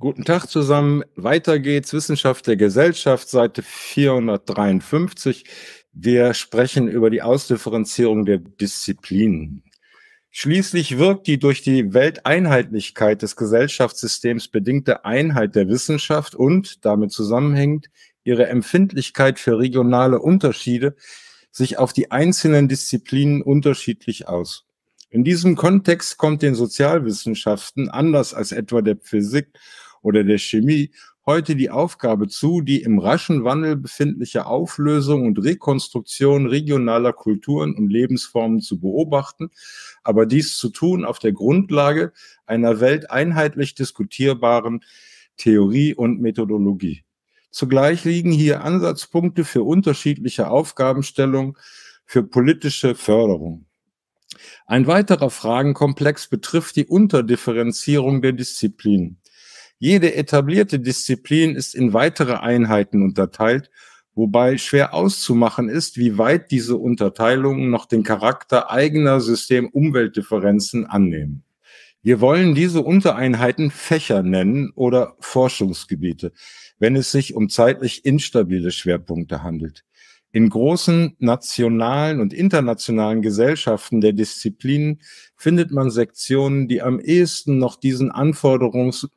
Guten Tag zusammen. Weiter geht's. Wissenschaft der Gesellschaft, Seite 453. Wir sprechen über die Ausdifferenzierung der Disziplinen. Schließlich wirkt die durch die Welteinheitlichkeit des Gesellschaftssystems bedingte Einheit der Wissenschaft und damit zusammenhängend ihre Empfindlichkeit für regionale Unterschiede sich auf die einzelnen Disziplinen unterschiedlich aus. In diesem Kontext kommt den Sozialwissenschaften anders als etwa der Physik oder der Chemie heute die Aufgabe zu, die im raschen Wandel befindliche Auflösung und Rekonstruktion regionaler Kulturen und Lebensformen zu beobachten, aber dies zu tun auf der Grundlage einer welteinheitlich diskutierbaren Theorie und Methodologie. Zugleich liegen hier Ansatzpunkte für unterschiedliche Aufgabenstellungen für politische Förderung. Ein weiterer Fragenkomplex betrifft die Unterdifferenzierung der Disziplinen. Jede etablierte Disziplin ist in weitere Einheiten unterteilt, wobei schwer auszumachen ist, wie weit diese Unterteilungen noch den Charakter eigener System-Umweltdifferenzen annehmen. Wir wollen diese Untereinheiten Fächer nennen oder Forschungsgebiete, wenn es sich um zeitlich instabile Schwerpunkte handelt. In großen nationalen und internationalen Gesellschaften der Disziplinen findet man Sektionen, die am ehesten noch diesen Anforderungs-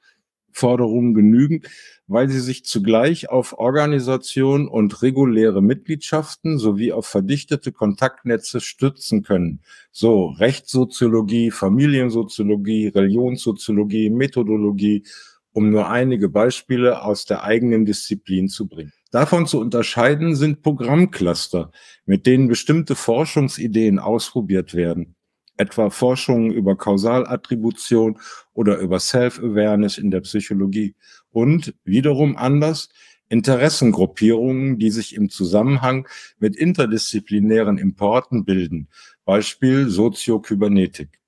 Forderungen genügen, weil sie sich zugleich auf Organisation und reguläre Mitgliedschaften sowie auf verdichtete Kontaktnetze stützen können. So Rechtssoziologie, Familiensoziologie, Religionssoziologie, Methodologie, um nur einige Beispiele aus der eigenen Disziplin zu bringen. Davon zu unterscheiden sind Programmcluster, mit denen bestimmte Forschungsideen ausprobiert werden etwa Forschungen über Kausalattribution oder über Self-Awareness in der Psychologie und wiederum anders Interessengruppierungen, die sich im Zusammenhang mit interdisziplinären Importen bilden, Beispiel Soziokybernetik.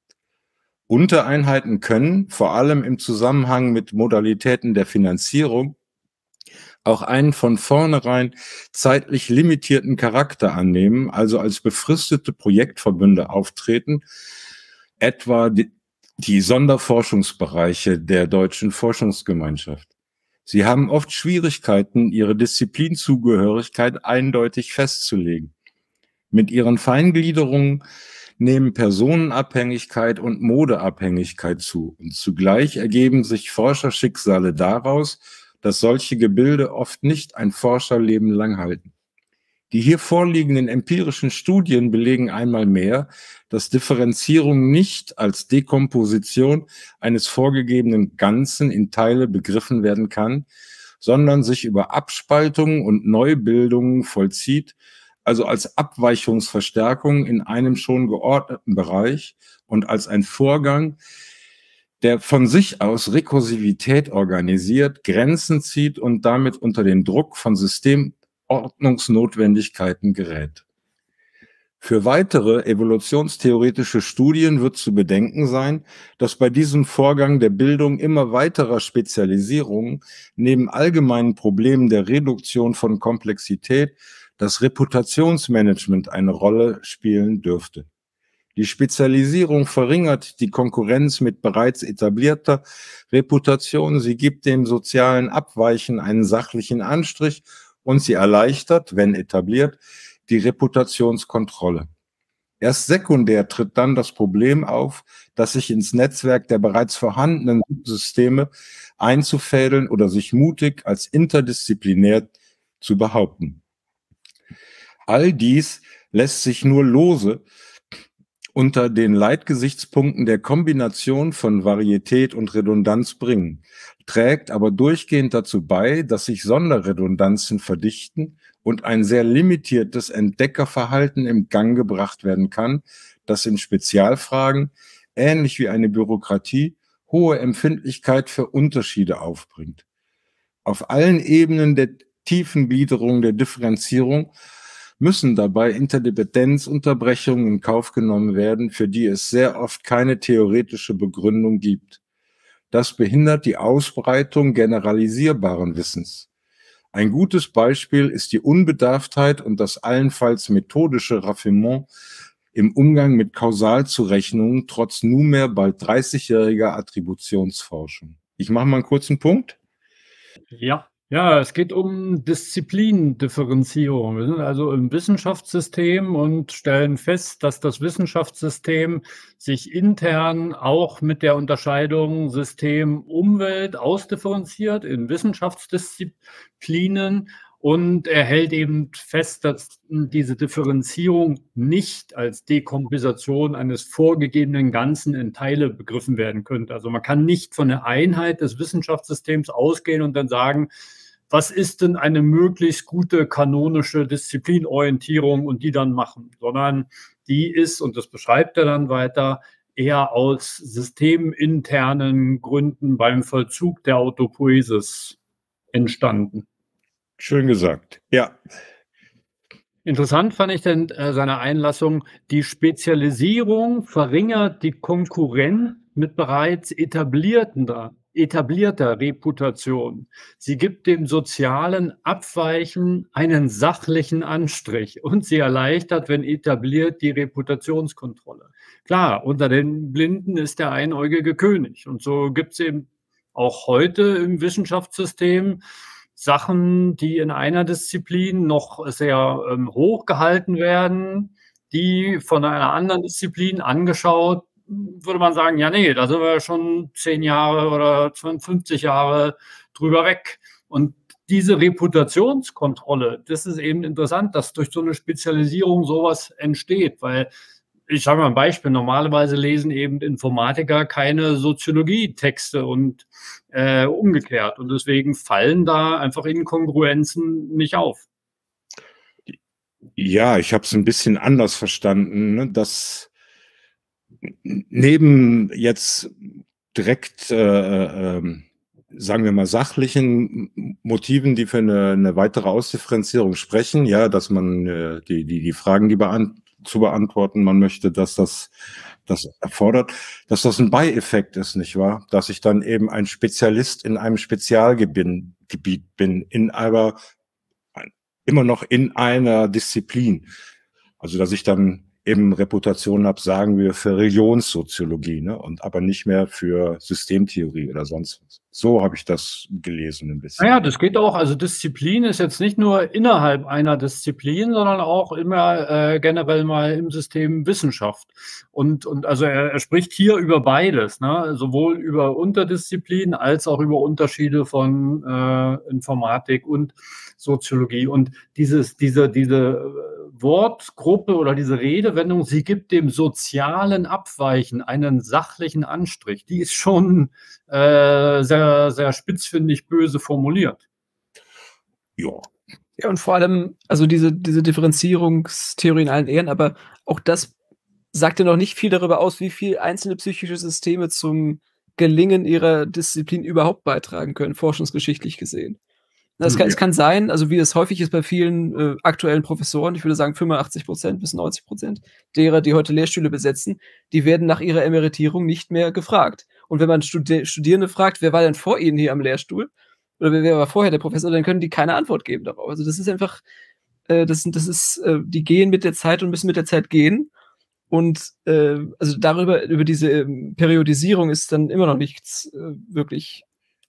Untereinheiten können, vor allem im Zusammenhang mit Modalitäten der Finanzierung, auch einen von vornherein zeitlich limitierten Charakter annehmen, also als befristete Projektverbünde auftreten, etwa die, die Sonderforschungsbereiche der deutschen Forschungsgemeinschaft. Sie haben oft Schwierigkeiten, ihre Disziplinzugehörigkeit eindeutig festzulegen. Mit ihren Feingliederungen nehmen Personenabhängigkeit und Modeabhängigkeit zu und zugleich ergeben sich Forscherschicksale daraus, dass solche Gebilde oft nicht ein Forscherleben lang halten. Die hier vorliegenden empirischen Studien belegen einmal mehr, dass Differenzierung nicht als Dekomposition eines vorgegebenen Ganzen in Teile begriffen werden kann, sondern sich über Abspaltungen und Neubildungen vollzieht, also als Abweichungsverstärkung in einem schon geordneten Bereich und als ein Vorgang, der von sich aus Rekursivität organisiert, Grenzen zieht und damit unter den Druck von Systemordnungsnotwendigkeiten gerät. Für weitere evolutionstheoretische Studien wird zu bedenken sein, dass bei diesem Vorgang der Bildung immer weiterer Spezialisierungen neben allgemeinen Problemen der Reduktion von Komplexität das Reputationsmanagement eine Rolle spielen dürfte. Die Spezialisierung verringert die Konkurrenz mit bereits etablierter Reputation. Sie gibt dem sozialen Abweichen einen sachlichen Anstrich und sie erleichtert, wenn etabliert, die Reputationskontrolle. Erst sekundär tritt dann das Problem auf, dass sich ins Netzwerk der bereits vorhandenen Systeme einzufädeln oder sich mutig als interdisziplinär zu behaupten. All dies lässt sich nur lose unter den Leitgesichtspunkten der Kombination von Varietät und Redundanz bringen, trägt aber durchgehend dazu bei, dass sich Sonderredundanzen verdichten und ein sehr limitiertes Entdeckerverhalten im Gang gebracht werden kann, das in Spezialfragen, ähnlich wie eine Bürokratie, hohe Empfindlichkeit für Unterschiede aufbringt. Auf allen Ebenen der tiefen Gliederung der Differenzierung müssen dabei Interdependenzunterbrechungen in Kauf genommen werden, für die es sehr oft keine theoretische Begründung gibt. Das behindert die Ausbreitung generalisierbaren Wissens. Ein gutes Beispiel ist die Unbedarftheit und das allenfalls methodische Raffinement im Umgang mit Kausalzurechnungen trotz nunmehr bald 30-jähriger Attributionsforschung. Ich mache mal einen kurzen Punkt. Ja, ja, es geht um Disziplindifferenzierung. Wir sind also im Wissenschaftssystem und stellen fest, dass das Wissenschaftssystem sich intern auch mit der Unterscheidung System Umwelt ausdifferenziert in Wissenschaftsdisziplinen und er hält eben fest, dass diese Differenzierung nicht als Dekomposition eines vorgegebenen Ganzen in Teile begriffen werden könnte. Also man kann nicht von der Einheit des Wissenschaftssystems ausgehen und dann sagen, was ist denn eine möglichst gute kanonische Disziplinorientierung und die dann machen, sondern die ist, und das beschreibt er dann weiter, eher aus systeminternen Gründen beim Vollzug der Autopoesis entstanden. Schön gesagt, ja. Interessant fand ich denn äh, seine Einlassung, die Spezialisierung verringert die Konkurrenz mit bereits etablierter, etablierter Reputation. Sie gibt dem sozialen Abweichen einen sachlichen Anstrich und sie erleichtert, wenn etabliert, die Reputationskontrolle. Klar, unter den Blinden ist der einäugige König und so gibt es eben auch heute im Wissenschaftssystem Sachen, die in einer Disziplin noch sehr ähm, hoch gehalten werden, die von einer anderen Disziplin angeschaut, würde man sagen, ja, nee, da sind wir schon zehn Jahre oder 50 Jahre drüber weg. Und diese Reputationskontrolle, das ist eben interessant, dass durch so eine Spezialisierung sowas entsteht, weil ich sage mal ein Beispiel, normalerweise lesen eben Informatiker keine Soziologie-Texte und äh, umgekehrt. Und deswegen fallen da einfach Inkongruenzen nicht auf. Ja, ich habe es ein bisschen anders verstanden, ne? dass neben jetzt direkt, äh, äh, sagen wir mal, sachlichen Motiven, die für eine, eine weitere Ausdifferenzierung sprechen, ja, dass man äh, die, die, die Fragen, die beant zu beantworten man möchte, dass das das erfordert, dass das ein Beieffekt ist, nicht wahr? Dass ich dann eben ein Spezialist in einem Spezialgebiet bin, in aber immer noch in einer Disziplin. Also dass ich dann eben Reputation habe, sagen wir, für Religionssoziologie, ne? Und aber nicht mehr für Systemtheorie oder sonst was. So habe ich das gelesen ein bisschen. Naja, das geht auch. Also Disziplin ist jetzt nicht nur innerhalb einer Disziplin, sondern auch immer äh, generell mal im System Wissenschaft. Und, und also er, er spricht hier über beides, ne? sowohl über Unterdisziplinen als auch über Unterschiede von äh, Informatik und Soziologie. Und dieses, diese, diese Wortgruppe oder diese Redewendung, sie gibt dem sozialen Abweichen einen sachlichen Anstrich. Die ist schon äh, sehr, sehr spitzfindig böse formuliert. Ja. Ja, und vor allem, also diese, diese Differenzierungstheorie in allen Ehren, aber auch das sagt ja noch nicht viel darüber aus, wie viel einzelne psychische Systeme zum Gelingen ihrer Disziplin überhaupt beitragen können, forschungsgeschichtlich gesehen. Es hm, kann, es kann sein, also wie es häufig ist bei vielen äh, aktuellen Professoren, ich würde sagen 85 Prozent bis 90 Prozent derer, die heute Lehrstühle besetzen, die werden nach ihrer Emeritierung nicht mehr gefragt. Und wenn man Studi Studierende fragt, wer war denn vor ihnen hier am Lehrstuhl? Oder wer war vorher der Professor, dann können die keine Antwort geben darauf. Also das ist einfach, äh, das, das ist, äh, die gehen mit der Zeit und müssen mit der Zeit gehen. Und äh, also darüber, über diese ähm, Periodisierung ist dann immer noch nichts äh, wirklich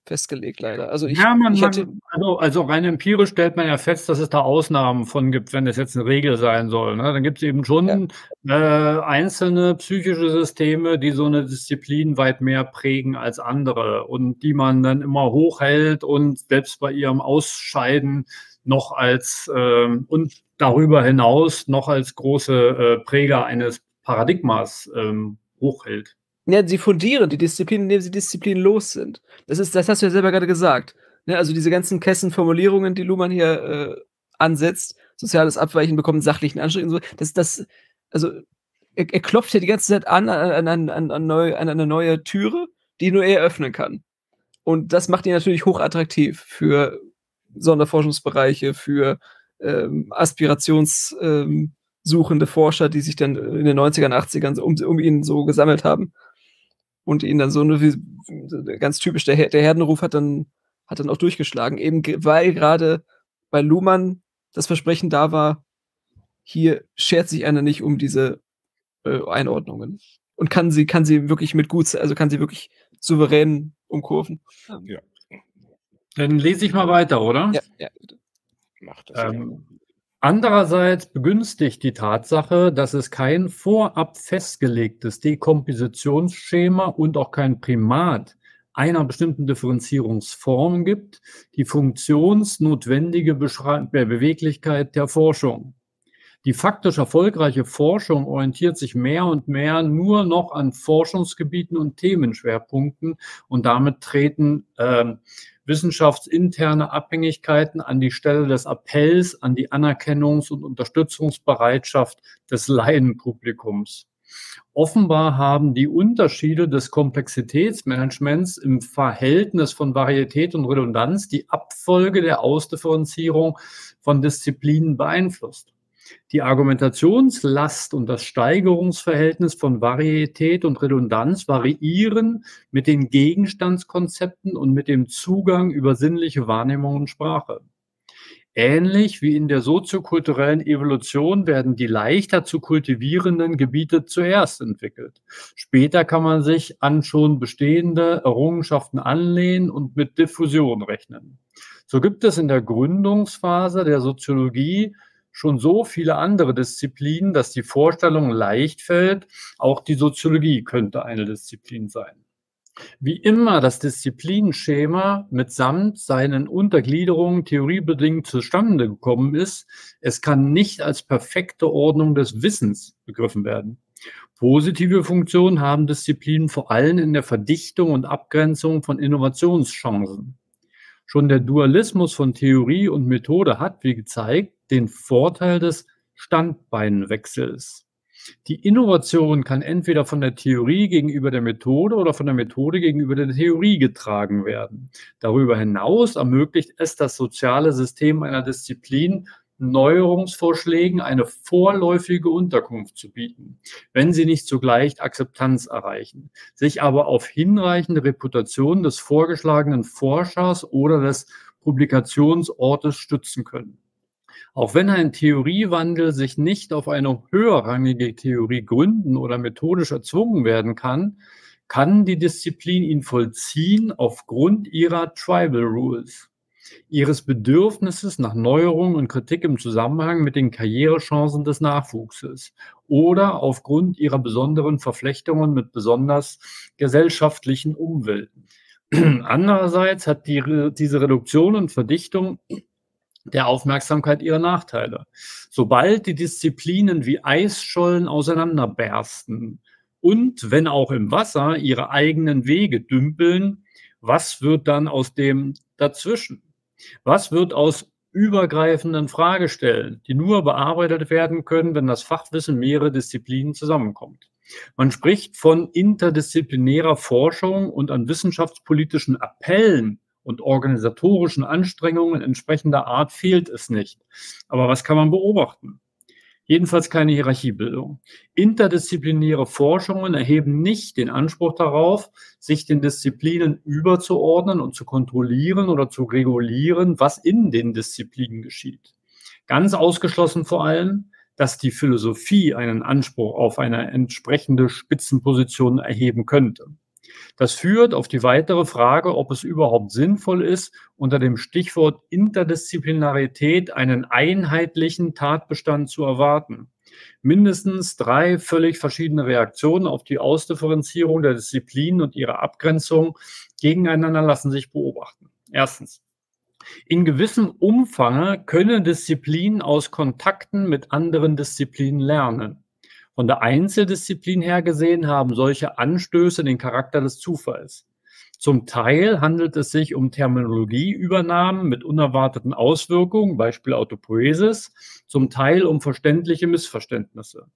festgelegt, leider. Also ich, ja, man, ich hatte, also, also rein empirisch stellt man ja fest, dass es da Ausnahmen von gibt, wenn es jetzt eine Regel sein soll. Ne? Dann gibt es eben schon ja. äh, einzelne psychische Systeme, die so eine Disziplin weit mehr prägen als andere und die man dann immer hochhält und selbst bei ihrem Ausscheiden noch als äh, und darüber hinaus noch als große äh, Präger eines Paradigmas ähm, hochhält. Ja, sie fundieren die Disziplin, indem sie disziplinlos sind. Das ist, das hast du ja selber gerade gesagt. Ne, also diese ganzen Kessenformulierungen, die Luhmann hier äh, ansetzt, soziales Abweichen bekommt sachlichen Anstrich und so, das, das, also er, er klopft ja die ganze Zeit an an, an, an, an, neu, an eine neue Türe, die nur er öffnen kann. Und das macht ihn natürlich hochattraktiv für Sonderforschungsbereiche, für ähm, Aspirationssuchende ähm, Forscher, die sich dann in den 90ern, 80ern um, um ihn so gesammelt haben und ihn dann so eine, ganz typisch, der, der Herdenruf hat dann, hat dann auch durchgeschlagen, eben weil gerade bei Luhmann das Versprechen da war, hier schert sich einer nicht um diese äh, Einordnungen und kann sie, kann sie wirklich mit gut, also kann sie wirklich souverän umkurven. Ja. Dann lese ich mal weiter, oder? Ja, ja bitte. Mach das. Ähm, Andererseits begünstigt die Tatsache, dass es kein vorab festgelegtes Dekompositionsschema und auch kein Primat einer bestimmten Differenzierungsform gibt, die funktionsnotwendige Beweglichkeit der Forschung. Die faktisch erfolgreiche Forschung orientiert sich mehr und mehr nur noch an Forschungsgebieten und Themenschwerpunkten und damit treten äh, wissenschaftsinterne Abhängigkeiten an die Stelle des Appells an die Anerkennungs- und Unterstützungsbereitschaft des Laienpublikums. Offenbar haben die Unterschiede des Komplexitätsmanagements im Verhältnis von Varietät und Redundanz die Abfolge der Ausdifferenzierung von Disziplinen beeinflusst. Die Argumentationslast und das Steigerungsverhältnis von Varietät und Redundanz variieren mit den Gegenstandskonzepten und mit dem Zugang über sinnliche Wahrnehmung und Sprache. Ähnlich wie in der soziokulturellen Evolution werden die leichter zu kultivierenden Gebiete zuerst entwickelt. Später kann man sich an schon bestehende Errungenschaften anlehnen und mit Diffusion rechnen. So gibt es in der Gründungsphase der Soziologie schon so viele andere Disziplinen, dass die Vorstellung leicht fällt, auch die Soziologie könnte eine Disziplin sein. Wie immer das Disziplinschema mitsamt seinen Untergliederungen theoriebedingt zustande gekommen ist, es kann nicht als perfekte Ordnung des Wissens begriffen werden. Positive Funktionen haben Disziplinen vor allem in der Verdichtung und Abgrenzung von Innovationschancen. Schon der Dualismus von Theorie und Methode hat, wie gezeigt, den Vorteil des Standbeinwechsels. Die Innovation kann entweder von der Theorie gegenüber der Methode oder von der Methode gegenüber der Theorie getragen werden. Darüber hinaus ermöglicht es das soziale System einer Disziplin, Neuerungsvorschlägen eine vorläufige Unterkunft zu bieten, wenn sie nicht zugleich Akzeptanz erreichen, sich aber auf hinreichende Reputation des vorgeschlagenen Forschers oder des Publikationsortes stützen können. Auch wenn ein Theoriewandel sich nicht auf eine höherrangige Theorie gründen oder methodisch erzwungen werden kann, kann die Disziplin ihn vollziehen aufgrund ihrer Tribal Rules ihres Bedürfnisses nach Neuerung und Kritik im Zusammenhang mit den Karrierechancen des Nachwuchses oder aufgrund ihrer besonderen Verflechtungen mit besonders gesellschaftlichen Umwelten. Andererseits hat die, diese Reduktion und Verdichtung der Aufmerksamkeit ihre Nachteile. Sobald die Disziplinen wie Eisschollen auseinanderbersten und, wenn auch im Wasser, ihre eigenen Wege dümpeln, was wird dann aus dem dazwischen? Was wird aus übergreifenden Fragestellen, die nur bearbeitet werden können, wenn das Fachwissen mehrerer Disziplinen zusammenkommt? Man spricht von interdisziplinärer Forschung und an wissenschaftspolitischen Appellen und organisatorischen Anstrengungen entsprechender Art fehlt es nicht. Aber was kann man beobachten? Jedenfalls keine Hierarchiebildung. Interdisziplinäre Forschungen erheben nicht den Anspruch darauf, sich den Disziplinen überzuordnen und zu kontrollieren oder zu regulieren, was in den Disziplinen geschieht. Ganz ausgeschlossen vor allem, dass die Philosophie einen Anspruch auf eine entsprechende Spitzenposition erheben könnte. Das führt auf die weitere Frage, ob es überhaupt sinnvoll ist, unter dem Stichwort Interdisziplinarität einen einheitlichen Tatbestand zu erwarten. Mindestens drei völlig verschiedene Reaktionen auf die Ausdifferenzierung der Disziplinen und ihre Abgrenzung gegeneinander lassen sich beobachten. Erstens. In gewissem Umfang können Disziplinen aus Kontakten mit anderen Disziplinen lernen. Von der Einzeldisziplin her gesehen haben solche Anstöße den Charakter des Zufalls. Zum Teil handelt es sich um Terminologieübernahmen mit unerwarteten Auswirkungen, Beispiel Autopoiesis, zum Teil um verständliche Missverständnisse.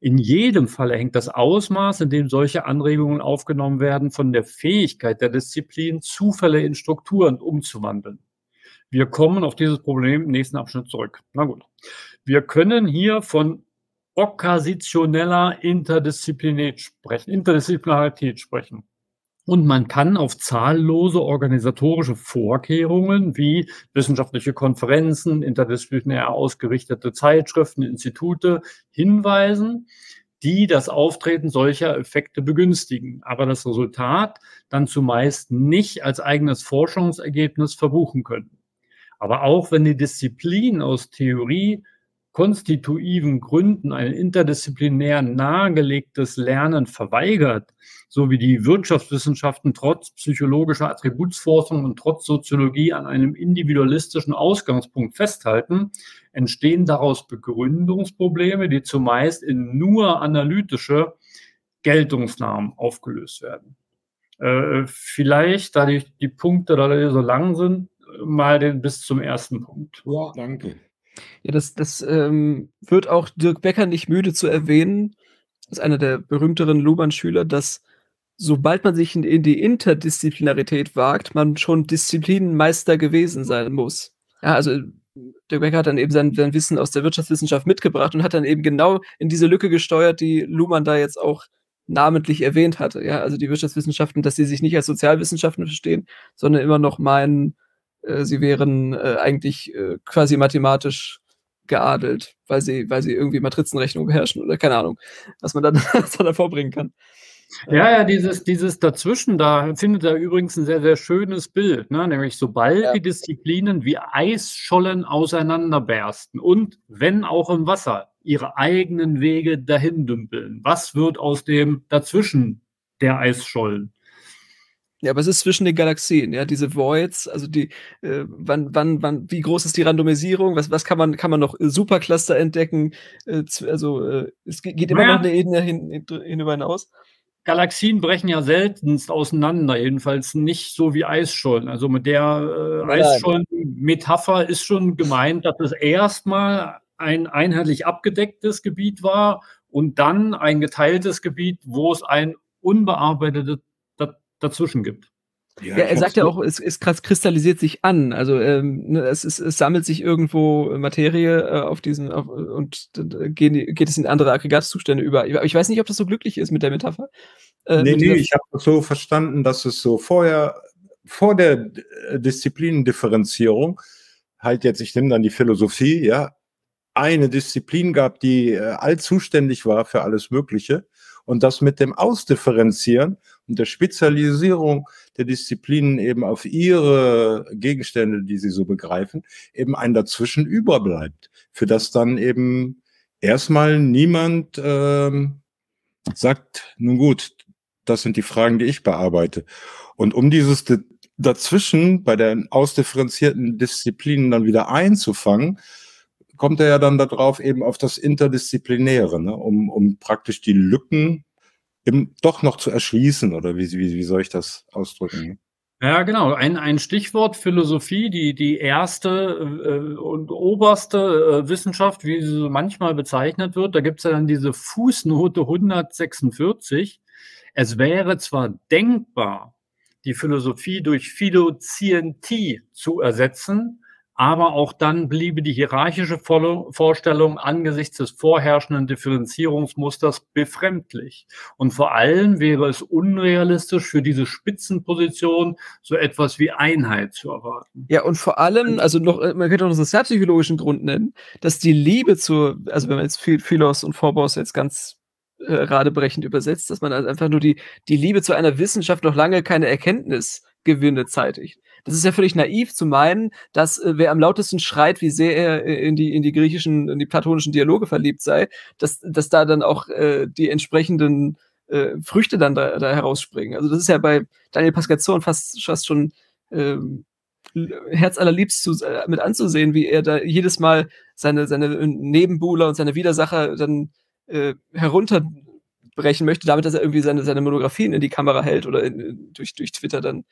In jedem Fall hängt das Ausmaß, in dem solche Anregungen aufgenommen werden, von der Fähigkeit der Disziplin, Zufälle in Strukturen umzuwandeln. Wir kommen auf dieses Problem im nächsten Abschnitt zurück. Na gut. Wir können hier von okkasionella Interdisziplinarität sprechen, Interdisziplinarität sprechen. Und man kann auf zahllose organisatorische Vorkehrungen wie wissenschaftliche Konferenzen, interdisziplinär ausgerichtete Zeitschriften, Institute hinweisen, die das Auftreten solcher Effekte begünstigen, aber das Resultat dann zumeist nicht als eigenes Forschungsergebnis verbuchen können. Aber auch wenn die Disziplin aus Theorie konstitutiven Gründen ein interdisziplinär nahegelegtes Lernen verweigert, so wie die Wirtschaftswissenschaften trotz psychologischer Attributsforschung und trotz Soziologie an einem individualistischen Ausgangspunkt festhalten, entstehen daraus Begründungsprobleme, die zumeist in nur analytische Geltungsnahmen aufgelöst werden. Äh, vielleicht, da die, die Punkte da so lang sind, mal den bis zum ersten Punkt. Ja, danke. Ja, das, das ähm, wird auch Dirk Becker nicht müde zu erwähnen, das ist einer der berühmteren Luhmann-Schüler, dass sobald man sich in, in, die Interdisziplinarität wagt, man schon Disziplinenmeister gewesen sein muss. Ja, also Dirk Becker hat dann eben sein, sein Wissen aus der Wirtschaftswissenschaft mitgebracht und hat dann eben genau in diese Lücke gesteuert, die Luhmann da jetzt auch namentlich erwähnt hatte. Ja, also die Wirtschaftswissenschaften, dass sie sich nicht als Sozialwissenschaften verstehen, sondern immer noch meinen, sie wären äh, eigentlich äh, quasi mathematisch geadelt, weil sie, weil sie irgendwie Matrizenrechnung beherrschen oder keine Ahnung, was man dann so davor bringen kann. Ja, ja, dieses, dieses Dazwischen, da findet er übrigens ein sehr, sehr schönes Bild, ne? nämlich sobald ja. die Disziplinen wie Eisschollen auseinanderbersten und, wenn auch im Wasser, ihre eigenen Wege dahin dümpeln, was wird aus dem Dazwischen der Eisschollen? Ja, aber es ist zwischen den Galaxien, ja, diese Voids, also die, äh, wann, wann, wann, wie groß ist die Randomisierung? Was, was kann man, kann man noch äh, Supercluster entdecken? Äh, also äh, es geht immer naja. noch eine Ebene hin, hinüber hinaus. Galaxien brechen ja seltenst auseinander, jedenfalls nicht so wie Eisschollen. Also mit der äh, Eisschollen-Metapher ist schon gemeint, dass es erstmal ein einheitlich abgedecktes Gebiet war und dann ein geteiltes Gebiet, wo es ein unbearbeitetes dazwischen gibt. Ja, ja er sagt ja auch, es, es kristallisiert sich an. Also ähm, ne, es, es, es, sammelt sich irgendwo Materie äh, auf diesen auf, und äh, geht, geht es in andere Aggregatzustände über. Aber ich weiß nicht, ob das so glücklich ist mit der Metapher. Äh, nee, nee, ich habe so verstanden, dass es so vorher, vor der Disziplinendifferenzierung, halt jetzt, ich nehme dann die Philosophie, ja, eine Disziplin gab, die äh, allzuständig war für alles Mögliche. Und das mit dem Ausdifferenzieren und der Spezialisierung der Disziplinen eben auf ihre Gegenstände, die sie so begreifen, eben ein Dazwischen überbleibt, für das dann eben erstmal niemand ähm, sagt, nun gut, das sind die Fragen, die ich bearbeite. Und um dieses dazwischen bei den ausdifferenzierten Disziplinen dann wieder einzufangen, kommt er ja dann darauf eben auf das Interdisziplinäre, ne? um, um praktisch die Lücken eben doch noch zu erschließen, oder wie, wie, wie soll ich das ausdrücken? Ja, genau. Ein, ein Stichwort Philosophie, die, die erste äh, und oberste äh, Wissenschaft, wie sie so manchmal bezeichnet wird. Da gibt es ja dann diese Fußnote 146. Es wäre zwar denkbar, die Philosophie durch Philozientie zu ersetzen, aber auch dann bliebe die hierarchische Vorstellung angesichts des vorherrschenden Differenzierungsmusters befremdlich. Und vor allem wäre es unrealistisch für diese Spitzenposition so etwas wie Einheit zu erwarten. Ja, und vor allem, also noch, man könnte auch einen sozialpsychologischen Grund nennen, dass die Liebe zur, also wenn man jetzt Philos und Phobos jetzt ganz äh, radebrechend übersetzt, dass man also einfach nur die, die Liebe zu einer Wissenschaft noch lange keine Erkenntnisgewinne zeitigt. Das ist ja völlig naiv zu meinen, dass äh, wer am lautesten schreit, wie sehr er äh, in die, in die griechischen, in die platonischen Dialoge verliebt sei, dass, dass da dann auch äh, die entsprechenden äh, Früchte dann da, da herausspringen. Also das ist ja bei Daniel Pascazon fast, fast schon ähm, Herz allerliebst zu, äh, mit anzusehen, wie er da jedes Mal seine, seine Nebenbuhler und seine Widersacher dann äh, herunterbrechen möchte, damit dass er irgendwie seine, seine Monographien in die Kamera hält oder in, durch, durch Twitter dann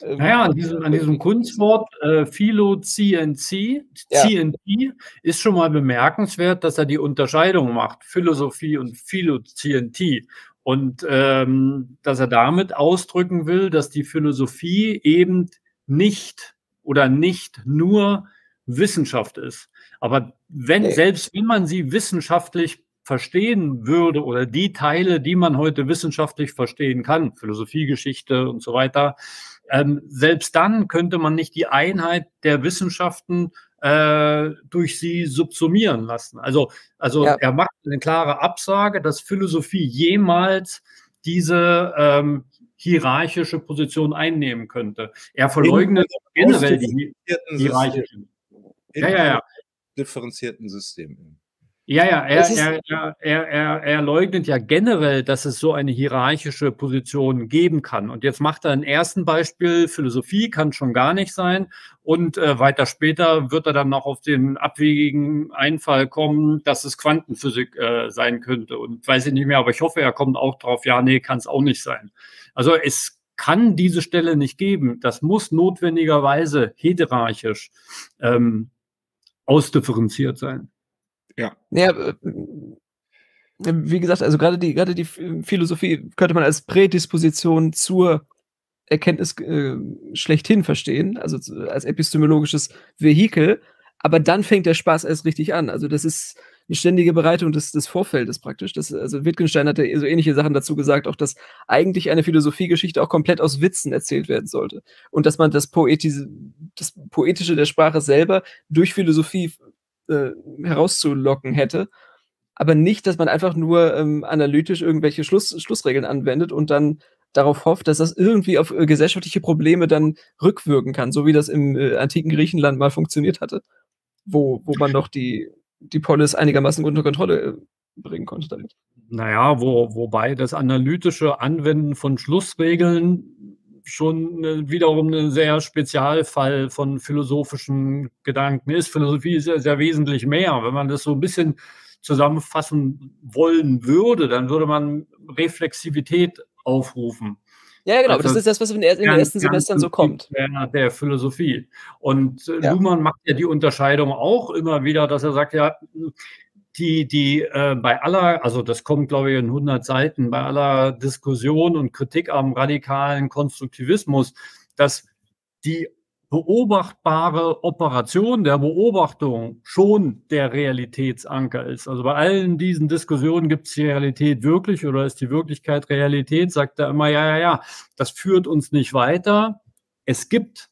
naja, an diesem, an diesem Kunstwort äh, Philo CNC, ja. CNT ist schon mal bemerkenswert, dass er die Unterscheidung macht, Philosophie und Philo CNT. Und ähm, dass er damit ausdrücken will, dass die Philosophie eben nicht oder nicht nur Wissenschaft ist. Aber wenn, nee. selbst wenn man sie wissenschaftlich verstehen würde oder die Teile, die man heute wissenschaftlich verstehen kann, Philosophiegeschichte und so weiter, ähm, selbst dann könnte man nicht die Einheit der Wissenschaften äh, durch sie subsumieren lassen. Also, also ja. er macht eine klare Absage, dass Philosophie jemals diese ähm, hierarchische Position einnehmen könnte. Er verleugnet generell die hierarchischen. Ja, ja, ja. Differenzierten Systemen. Ja, ja, er, er, er, er, er leugnet ja generell, dass es so eine hierarchische Position geben kann. Und jetzt macht er ein ersten Beispiel, Philosophie kann schon gar nicht sein. Und äh, weiter später wird er dann noch auf den abwegigen Einfall kommen, dass es Quantenphysik äh, sein könnte. Und weiß ich nicht mehr, aber ich hoffe, er kommt auch drauf, ja, nee, kann es auch nicht sein. Also es kann diese Stelle nicht geben. Das muss notwendigerweise hierarchisch ähm, ausdifferenziert sein. Ja. Ja, äh, wie gesagt, also gerade die, gerade die Philosophie könnte man als Prädisposition zur Erkenntnis äh, schlechthin verstehen, also als epistemologisches Vehikel. Aber dann fängt der Spaß erst richtig an. Also das ist eine ständige Bereitung des, des Vorfeldes praktisch. Das, also Wittgenstein hatte so ähnliche Sachen dazu gesagt, auch dass eigentlich eine Philosophiegeschichte auch komplett aus Witzen erzählt werden sollte. Und dass man das, Poetis das Poetische der Sprache selber durch Philosophie äh, herauszulocken hätte. Aber nicht, dass man einfach nur ähm, analytisch irgendwelche Schluss, Schlussregeln anwendet und dann darauf hofft, dass das irgendwie auf äh, gesellschaftliche Probleme dann rückwirken kann, so wie das im äh, antiken Griechenland mal funktioniert hatte, wo, wo man doch die, die Polis einigermaßen unter Kontrolle äh, bringen konnte damit. Naja, wo, wobei das analytische Anwenden von Schlussregeln schon wiederum ein sehr Spezialfall von philosophischen Gedanken ist. Philosophie ist ja sehr wesentlich mehr. Wenn man das so ein bisschen zusammenfassen wollen würde, dann würde man Reflexivität aufrufen. Ja, genau, also, das ist das, was in, den ersten Semestern so kommt. Der, der Philosophie. Und äh, ja. Luhmann macht ja die Unterscheidung auch immer wieder, dass er sagt, ja, die, die äh, bei aller, also das kommt, glaube ich, in 100 Seiten, bei aller Diskussion und Kritik am radikalen Konstruktivismus, dass die beobachtbare Operation der Beobachtung schon der Realitätsanker ist. Also bei allen diesen Diskussionen gibt es die Realität wirklich oder ist die Wirklichkeit Realität, sagt er immer, ja, ja, ja, das führt uns nicht weiter. Es gibt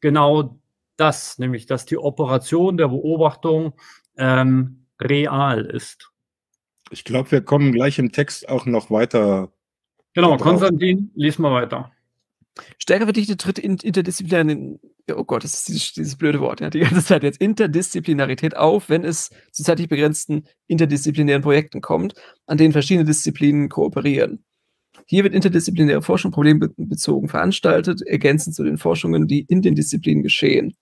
genau das, nämlich dass die Operation der Beobachtung ähm, real ist. Ich glaube, wir kommen gleich im Text auch noch weiter. Genau, Konstantin, lies mal weiter. Stärker verdichte tritt in interdisziplinären, oh Gott, das ist dieses, dieses, blöde Wort, ja, die ganze Zeit jetzt Interdisziplinarität auf, wenn es zu zeitlich begrenzten interdisziplinären Projekten kommt, an denen verschiedene Disziplinen kooperieren. Hier wird interdisziplinäre Forschung problembezogen veranstaltet, ergänzend zu den Forschungen, die in den Disziplinen geschehen.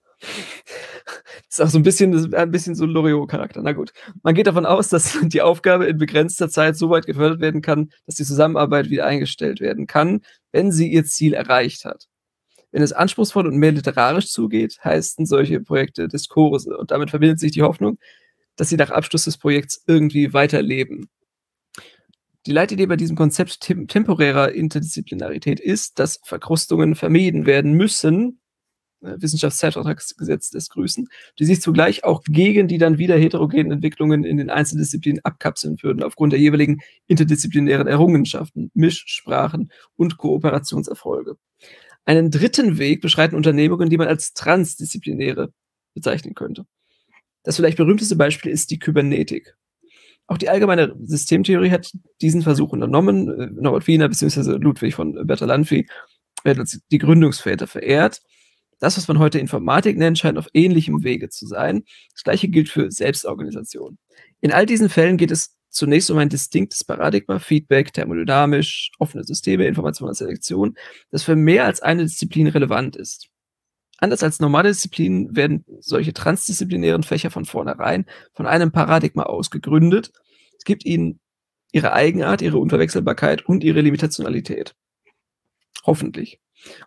Das ist auch so ein bisschen, ein bisschen so Loriot-Charakter. Na gut. Man geht davon aus, dass die Aufgabe in begrenzter Zeit so weit gefördert werden kann, dass die Zusammenarbeit wieder eingestellt werden kann, wenn sie ihr Ziel erreicht hat. Wenn es anspruchsvoll und mehr literarisch zugeht, heißen solche Projekte Diskurse und damit verbindet sich die Hoffnung, dass sie nach Abschluss des Projekts irgendwie weiterleben. Die Leitidee bei diesem Konzept tem temporärer Interdisziplinarität ist, dass Verkrustungen vermieden werden müssen, äh, Wissenschaftszeitvertragsgesetz des Grüßen, die sich zugleich auch gegen die dann wieder heterogenen Entwicklungen in den Einzeldisziplinen abkapseln würden, aufgrund der jeweiligen interdisziplinären Errungenschaften, Mischsprachen und Kooperationserfolge. Einen dritten Weg beschreiten Unternehmungen, die man als transdisziplinäre bezeichnen könnte. Das vielleicht berühmteste Beispiel ist die Kybernetik. Auch die allgemeine Systemtheorie hat diesen Versuch unternommen. Äh, Norbert Wiener bzw. Ludwig von Bertalanffy werden uns die Gründungsväter verehrt. Das, was man heute Informatik nennt, scheint auf ähnlichem Wege zu sein. Das gleiche gilt für Selbstorganisation. In all diesen Fällen geht es zunächst um ein distinktes Paradigma, Feedback, thermodynamisch, offene Systeme, Information und Selektion, das für mehr als eine Disziplin relevant ist. Anders als normale Disziplinen werden solche transdisziplinären Fächer von vornherein von einem Paradigma aus gegründet. Es gibt ihnen ihre Eigenart, ihre Unverwechselbarkeit und ihre Limitationalität. Hoffentlich.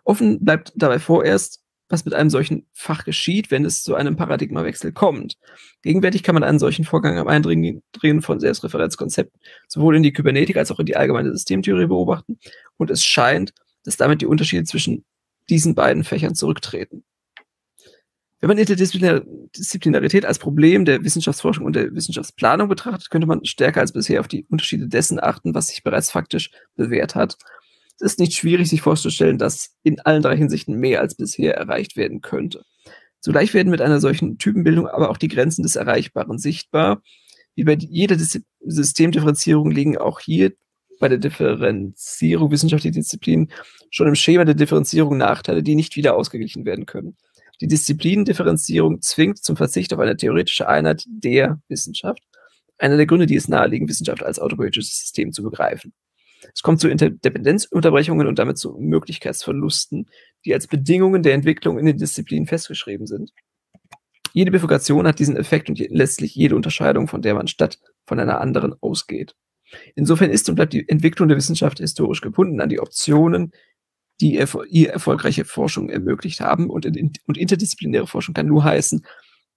Offen bleibt dabei vorerst, was mit einem solchen Fach geschieht, wenn es zu einem Paradigmawechsel kommt. Gegenwärtig kann man einen solchen Vorgang am Eindringen von Selbstreferenzkonzepten sowohl in die Kybernetik als auch in die allgemeine Systemtheorie beobachten und es scheint, dass damit die Unterschiede zwischen diesen beiden Fächern zurücktreten. Wenn man Interdisziplinarität als Problem der Wissenschaftsforschung und der Wissenschaftsplanung betrachtet, könnte man stärker als bisher auf die Unterschiede dessen achten, was sich bereits faktisch bewährt hat ist nicht schwierig, sich vorzustellen, dass in allen drei Hinsichten mehr als bisher erreicht werden könnte. Zugleich werden mit einer solchen Typenbildung aber auch die Grenzen des Erreichbaren sichtbar. Wie bei jeder Dis Systemdifferenzierung liegen auch hier bei der Differenzierung wissenschaftlicher Disziplinen schon im Schema der Differenzierung Nachteile, die nicht wieder ausgeglichen werden können. Die Disziplinendifferenzierung zwingt zum Verzicht auf eine theoretische Einheit der Wissenschaft. Einer der Gründe, die es nahelegen, Wissenschaft als autopoetisches System zu begreifen. Es kommt zu Interdependenzunterbrechungen und damit zu Möglichkeitsverlusten, die als Bedingungen der Entwicklung in den Disziplinen festgeschrieben sind. Jede Bifurkation hat diesen Effekt und letztlich jede Unterscheidung, von der man statt von einer anderen ausgeht. Insofern ist und bleibt die Entwicklung der Wissenschaft historisch gebunden an die Optionen, die ihr erfolgreiche Forschung ermöglicht haben. Und, in, und interdisziplinäre Forschung kann nur heißen,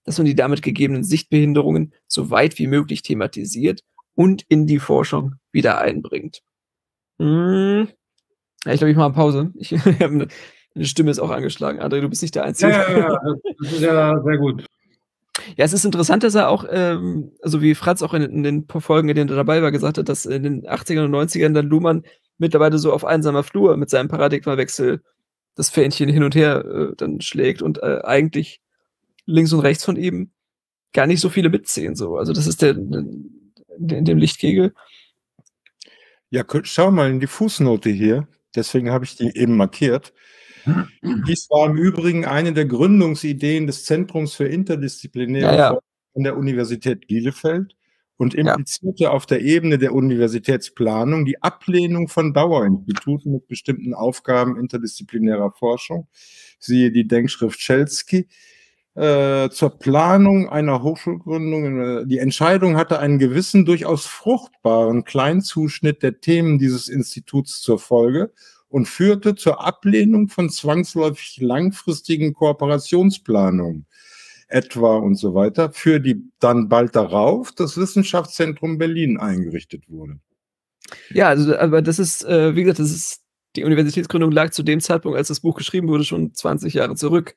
dass man die damit gegebenen Sichtbehinderungen so weit wie möglich thematisiert und in die Forschung wieder einbringt. Hm. Ja, ich glaube, ich mache eine Pause. Ich, eine, Stimme ist auch angeschlagen. André, du bist nicht der Einzige. Ja, ja, ja. das ist ja sehr gut. Ja, es ist interessant, dass er auch, ähm, also wie Franz auch in, in, den Folgen, in denen er dabei war, gesagt hat, dass in den 80ern und 90ern dann Luhmann mittlerweile so auf einsamer Flur mit seinem Paradigmawechsel das Fähnchen hin und her äh, dann schlägt und äh, eigentlich links und rechts von ihm gar nicht so viele mitziehen. So. Also das ist der, der in dem Lichtkegel. Ja, schau mal in die Fußnote hier. Deswegen habe ich die eben markiert. Dies war im Übrigen eine der Gründungsideen des Zentrums für interdisziplinäre ja, ja. an der Universität Bielefeld und implizierte ja. auf der Ebene der Universitätsplanung die Ablehnung von Dauerinstituten mit bestimmten Aufgaben interdisziplinärer Forschung, siehe die Denkschrift Schelsky, äh, zur Planung einer Hochschulgründung. Die Entscheidung hatte einen gewissen, durchaus fruchtbaren Kleinzuschnitt der Themen dieses Instituts zur Folge und führte zur Ablehnung von zwangsläufig langfristigen Kooperationsplanungen etwa und so weiter, für die dann bald darauf das Wissenschaftszentrum Berlin eingerichtet wurde. Ja, also, aber das ist, äh, wie gesagt, das ist, die Universitätsgründung lag zu dem Zeitpunkt, als das Buch geschrieben wurde, schon 20 Jahre zurück.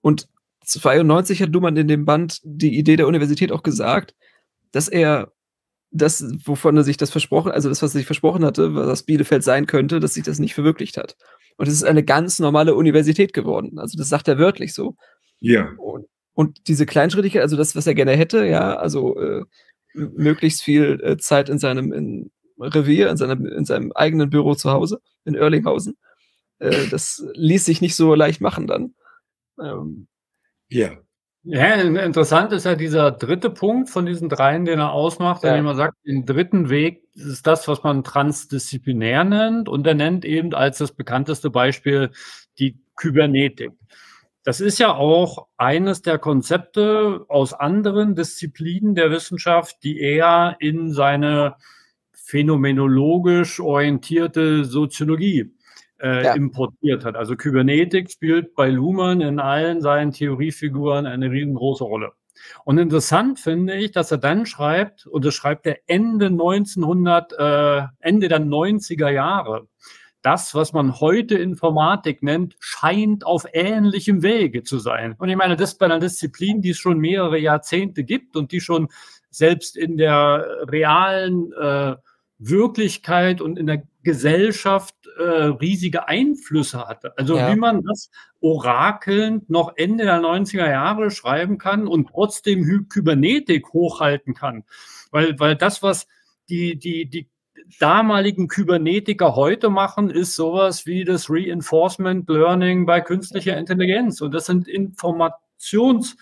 Und 92 hat Luhmann in dem Band die Idee der Universität auch gesagt, dass er das, wovon er sich das versprochen, also das, was er sich versprochen hatte, was Bielefeld sein könnte, dass sich das nicht verwirklicht hat. Und es ist eine ganz normale Universität geworden. Also das sagt er wörtlich so. Ja. Und, und diese Kleinschrittigkeit, also das, was er gerne hätte, ja, also äh, möglichst viel äh, Zeit in seinem in Revier, in seinem, in seinem eigenen Büro zu Hause, in Erlinghausen, äh, das ließ sich nicht so leicht machen dann. Ähm, ja. Ja, interessant ist ja dieser dritte Punkt von diesen dreien, den er ausmacht, ja. indem er sagt, den dritten Weg ist das, was man transdisziplinär nennt. Und er nennt eben als das bekannteste Beispiel die Kybernetik. Das ist ja auch eines der Konzepte aus anderen Disziplinen der Wissenschaft, die er in seine phänomenologisch orientierte Soziologie äh, ja. importiert hat. Also Kybernetik spielt bei Luhmann in allen seinen Theoriefiguren eine riesengroße Rolle. Und interessant finde ich, dass er dann schreibt, und das schreibt er Ende 1900, äh, Ende der 90er Jahre. Das, was man heute Informatik nennt, scheint auf ähnlichem Wege zu sein. Und ich meine, das bei einer Disziplin, die es schon mehrere Jahrzehnte gibt und die schon selbst in der realen äh, Wirklichkeit und in der Gesellschaft äh, riesige Einflüsse hatte. Also ja. wie man das orakelnd noch Ende der 90er Jahre schreiben kann und trotzdem Kybernetik hochhalten kann. Weil, weil das, was die, die, die damaligen Kybernetiker heute machen, ist sowas wie das Reinforcement Learning bei künstlicher Intelligenz. Und das sind Informations-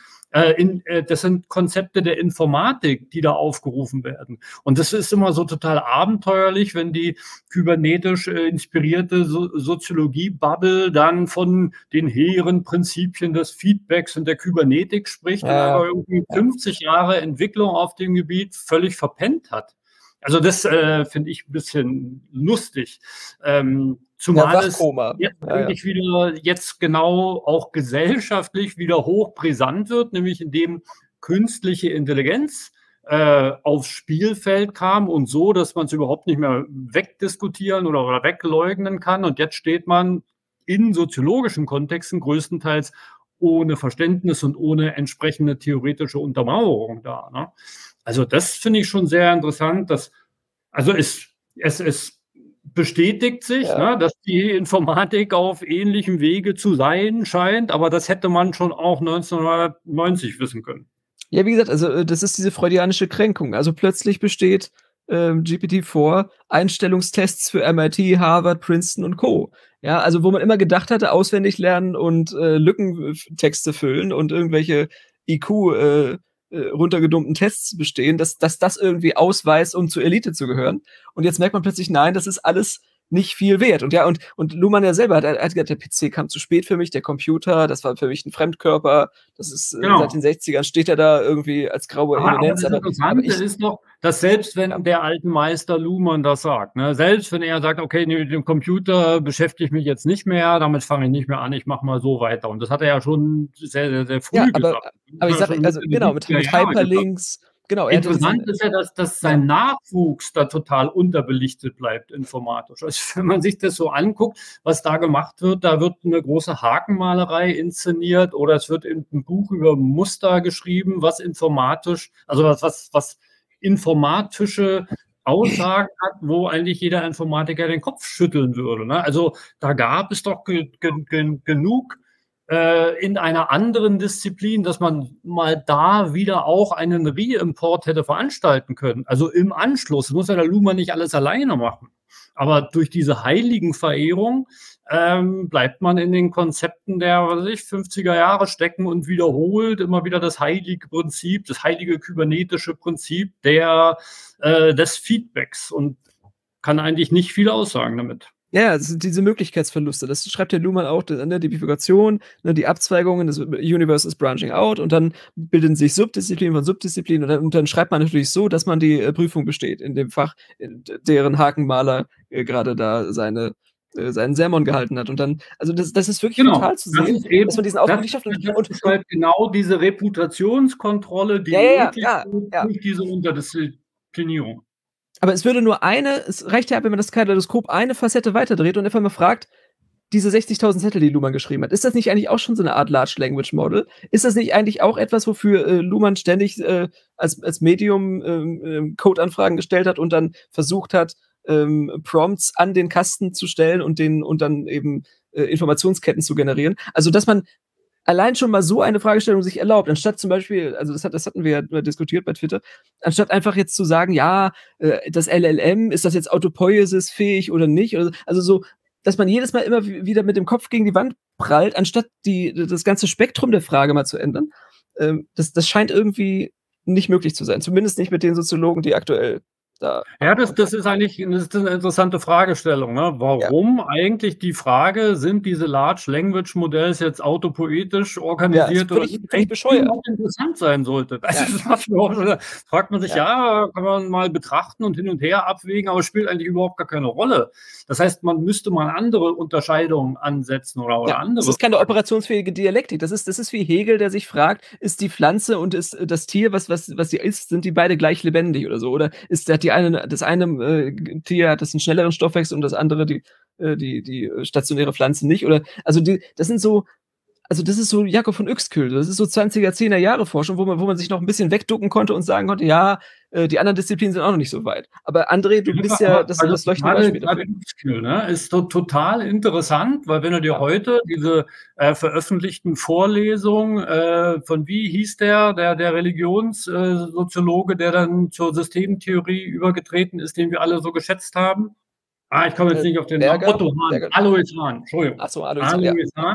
in, äh, das sind Konzepte der Informatik, die da aufgerufen werden. Und das ist immer so total abenteuerlich, wenn die kybernetisch äh, inspirierte so Soziologie-Bubble dann von den hehren Prinzipien des Feedbacks und der Kybernetik spricht ja. und aber irgendwie 50 Jahre Entwicklung auf dem Gebiet völlig verpennt hat. Also das äh, finde ich ein bisschen lustig. Ähm, zumal ja, es jetzt ja, eigentlich ja. wieder jetzt genau auch gesellschaftlich wieder hochbrisant wird, nämlich indem künstliche Intelligenz äh, aufs Spielfeld kam und so, dass man es überhaupt nicht mehr wegdiskutieren oder, oder wegleugnen kann. Und jetzt steht man in soziologischen Kontexten größtenteils ohne Verständnis und ohne entsprechende theoretische Untermauerung da. Ne? Also das finde ich schon sehr interessant. Dass, also es, es, es bestätigt sich, ja. ne, dass die Informatik auf ähnlichem Wege zu sein scheint, aber das hätte man schon auch 1990 wissen können. Ja, wie gesagt, also äh, das ist diese freudianische Kränkung. Also plötzlich besteht ähm, GPT-4 Einstellungstests für MIT, Harvard, Princeton und Co. Ja, also wo man immer gedacht hatte, auswendig lernen und äh, Lückentexte füllen und irgendwelche IQ äh, äh, runtergedummten Tests bestehen, dass, dass das irgendwie ausweist, um zur Elite zu gehören. Und jetzt merkt man plötzlich, nein, das ist alles nicht viel wert. Und ja, und, und Luhmann ja selber hat, hat gesagt, der PC kam zu spät für mich, der Computer, das war für mich ein Fremdkörper, das ist äh, genau. seit den 60ern steht er da irgendwie als graue aber, Eminenz. Aber das Interessante aber, aber ist doch, dass selbst wenn der alten Meister Luhmann das sagt, ne, selbst wenn er sagt, okay, mit dem Computer beschäftige ich mich jetzt nicht mehr, damit fange ich nicht mehr an, ich mache mal so weiter. Und das hat er ja schon sehr, sehr, sehr früh ja, aber, gesagt. Aber ich sage, also genau, mit, mit Hyperlinks, gesagt Genau, Interessant ist ja, dass, dass sein Nachwuchs da total unterbelichtet bleibt informatisch. Also wenn man sich das so anguckt, was da gemacht wird, da wird eine große Hakenmalerei inszeniert oder es wird ein Buch über Muster geschrieben, was informatisch, also was, was, was informatische Aussagen hat, wo eigentlich jeder Informatiker den Kopf schütteln würde. Ne? Also da gab es doch ge ge genug äh, in einer anderen Disziplin, dass man mal da wieder auch einen Reimport hätte veranstalten können. Also im Anschluss muss ja der Luma nicht alles alleine machen. Aber durch diese heiligen Verehrung ähm, bleibt man in den Konzepten der, was weiß ich, 50er Jahre stecken und wiederholt immer wieder das heilige Prinzip, das heilige kybernetische Prinzip der, äh, des Feedbacks und kann eigentlich nicht viel aussagen damit. Ja, das diese Möglichkeitsverluste. Das schreibt der Luhmann auch, ne, die Bifurkation, ne, die Abzweigungen, das Universe is branching out und dann bilden sich Subdisziplinen von Subdisziplinen und dann, und dann schreibt man natürlich so, dass man die äh, Prüfung besteht in dem Fach, in deren Hakenmaler äh, gerade da seine äh, seinen Sermon gehalten hat. Und dann, also das, das ist wirklich genau. total zu sehen, das eben, dass man diesen Aufbau nicht schafft. Und, und, ist halt genau diese Reputationskontrolle, die ja, ja, ja, ja, durch diese Unterdisziplinierung. Aber es würde nur eine, es reicht ja, wenn man das Kaleidoskop eine Facette weiterdreht und einfach mal fragt, diese 60.000 Zettel, die Luhmann geschrieben hat, ist das nicht eigentlich auch schon so eine Art Large Language Model? Ist das nicht eigentlich auch etwas, wofür äh, Luhmann ständig äh, als, als Medium ähm, ähm, Code-Anfragen gestellt hat und dann versucht hat, ähm, Prompts an den Kasten zu stellen und den und dann eben äh, Informationsketten zu generieren? Also, dass man allein schon mal so eine Fragestellung sich erlaubt, anstatt zum Beispiel, also das, hat, das hatten wir ja diskutiert bei Twitter, anstatt einfach jetzt zu sagen, ja, äh, das LLM, ist das jetzt Autopoiesis fähig oder nicht? Also so, dass man jedes Mal immer wieder mit dem Kopf gegen die Wand prallt, anstatt die, das ganze Spektrum der Frage mal zu ändern. Ähm, das, das scheint irgendwie nicht möglich zu sein. Zumindest nicht mit den Soziologen, die aktuell da ja, das, das ist eigentlich das ist eine interessante Fragestellung. Ne? Warum ja. eigentlich die Frage, sind diese Large Language Modells jetzt autopoetisch organisiert ja, oder völlig, völlig bescheuert. interessant sein sollte? Ja. fragt man sich, ja. ja. kann man mal betrachten und hin und her abwägen, aber spielt eigentlich überhaupt gar keine Rolle. Das heißt, man müsste mal andere Unterscheidungen ansetzen oder, oder andere. Das ist keine operationsfähige Dialektik. Das ist, das ist wie Hegel, der sich fragt, ist die Pflanze und ist das Tier, was, was, was sie ist, sind die beide gleich lebendig oder so? Oder ist der die eine, das eine äh, Tier hat das einen schnelleren Stoffwechsel und das andere die, äh, die, die stationäre Pflanze nicht. Oder also die, das sind so, also das ist so Jakob von Uexküll, das ist so 20er, 10er Jahre Forschung, wo man, wo man sich noch ein bisschen wegducken konnte und sagen konnte, ja, äh, die anderen Disziplinen sind auch noch nicht so weit. Aber André, du bist ja, das, also das leuchtende Beispiel. Uexküll, ne, ist so total interessant, weil wenn du dir ja. heute diese äh, veröffentlichten Vorlesungen äh, von wie hieß der, der, der Religionssoziologe, äh, der dann zur Systemtheorie übergetreten ist, den wir alle so geschätzt haben? Ah, ich komme jetzt äh, nicht auf den Namen. Otto Hahn, Alois Hahn, Entschuldigung. Ach so, Alois, Alois ja.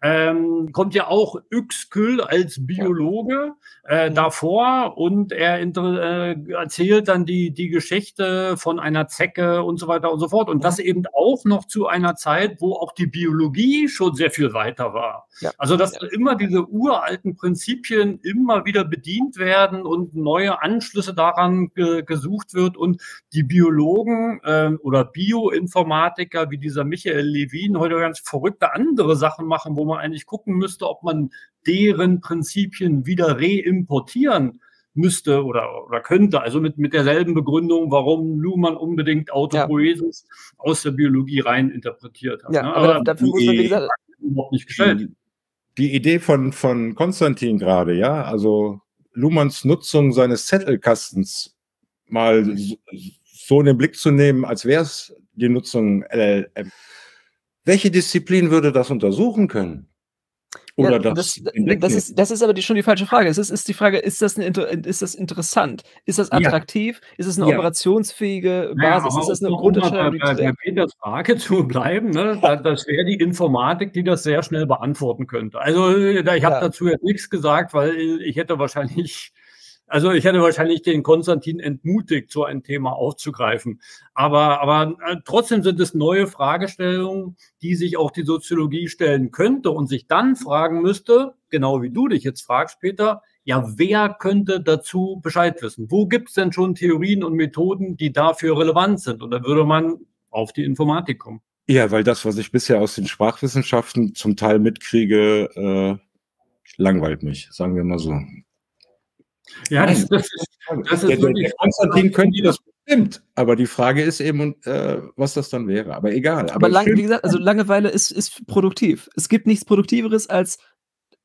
Ähm, kommt ja auch Yxkül als Biologe äh, davor und er äh, erzählt dann die, die Geschichte von einer Zecke und so weiter und so fort. Und das eben auch noch zu einer Zeit, wo auch die Biologie schon sehr viel weiter war. Ja. Also, dass ja. immer diese uralten Prinzipien immer wieder bedient werden und neue Anschlüsse daran ge gesucht wird und die Biologen äh, oder Bioinformatiker wie dieser Michael Levin heute ganz verrückte andere Sachen machen, wo man eigentlich gucken müsste, ob man deren Prinzipien wieder reimportieren müsste oder, oder könnte. Also mit, mit derselben Begründung, warum Luhmann unbedingt Autopoiesis ja. aus der Biologie rein interpretiert hat. Ja, ne? aber, aber dafür muss man, wie gesagt, überhaupt nicht gestellt. Die Idee von, von Konstantin gerade, ja, also Luhmanns Nutzung seines Zettelkastens mal so in den Blick zu nehmen, als wäre es die Nutzung LLM. Welche Disziplin würde das untersuchen können? Oder ja, das, das, das, ist, das ist aber die, schon die falsche Frage. Es ist, ist die Frage, ist das, eine, ist das interessant? Ist das attraktiv? Ja. Ist es eine ja. operationsfähige Basis? Ist das eine Grundentscheidung? Bei, bei Peters Frage zu bleiben, ne? das wäre die Informatik, die das sehr schnell beantworten könnte. Also ich habe dazu jetzt nichts gesagt, weil ich hätte wahrscheinlich also ich hätte wahrscheinlich den Konstantin entmutigt, so ein Thema aufzugreifen. Aber, aber äh, trotzdem sind es neue Fragestellungen, die sich auch die Soziologie stellen könnte und sich dann fragen müsste, genau wie du dich jetzt fragst, Peter, ja, wer könnte dazu Bescheid wissen? Wo gibt es denn schon Theorien und Methoden, die dafür relevant sind? Und da würde man auf die Informatik kommen. Ja, weil das, was ich bisher aus den Sprachwissenschaften zum Teil mitkriege, äh, langweilt mich, sagen wir mal so. Ja, das, das ist, das ist der, wirklich. Der Konstantin könnte das bestimmt, aber die Frage ist eben, äh, was das dann wäre. Aber egal. Aber, aber lang, wie gesagt, also Langeweile ist, ist produktiv. Es gibt nichts Produktiveres als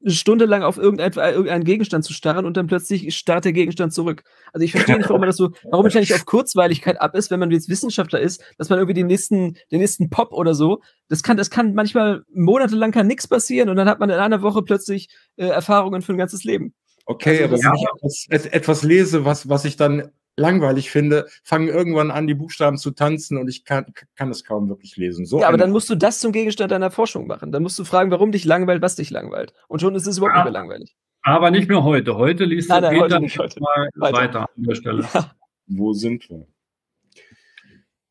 eine Stunde lang auf irgendein, irgendeinen Gegenstand zu starren und dann plötzlich starrt der Gegenstand zurück. Also ich verstehe nicht, warum man das so, warum man nicht auf Kurzweiligkeit ab ist, wenn man jetzt Wissenschaftler ist, dass man irgendwie den nächsten, den nächsten Pop oder so, das kann, das kann manchmal monatelang kann nichts passieren und dann hat man in einer Woche plötzlich äh, Erfahrungen für ein ganzes Leben. Okay, also, aber wenn ich etwas, etwas, lese, was, was ich dann langweilig finde, fangen irgendwann an, die Buchstaben zu tanzen und ich kann, kann es kaum wirklich lesen. So ja, aber dann musst du das zum Gegenstand deiner Forschung machen. Dann musst du fragen, warum dich langweilt, was dich langweilt. Und schon ist es überhaupt ja, nicht mehr langweilig. Aber nicht mehr heute. Heute liest nein, nein, Peter nicht heute. mal weiter. weiter an der Stelle. Ja. Wo sind wir?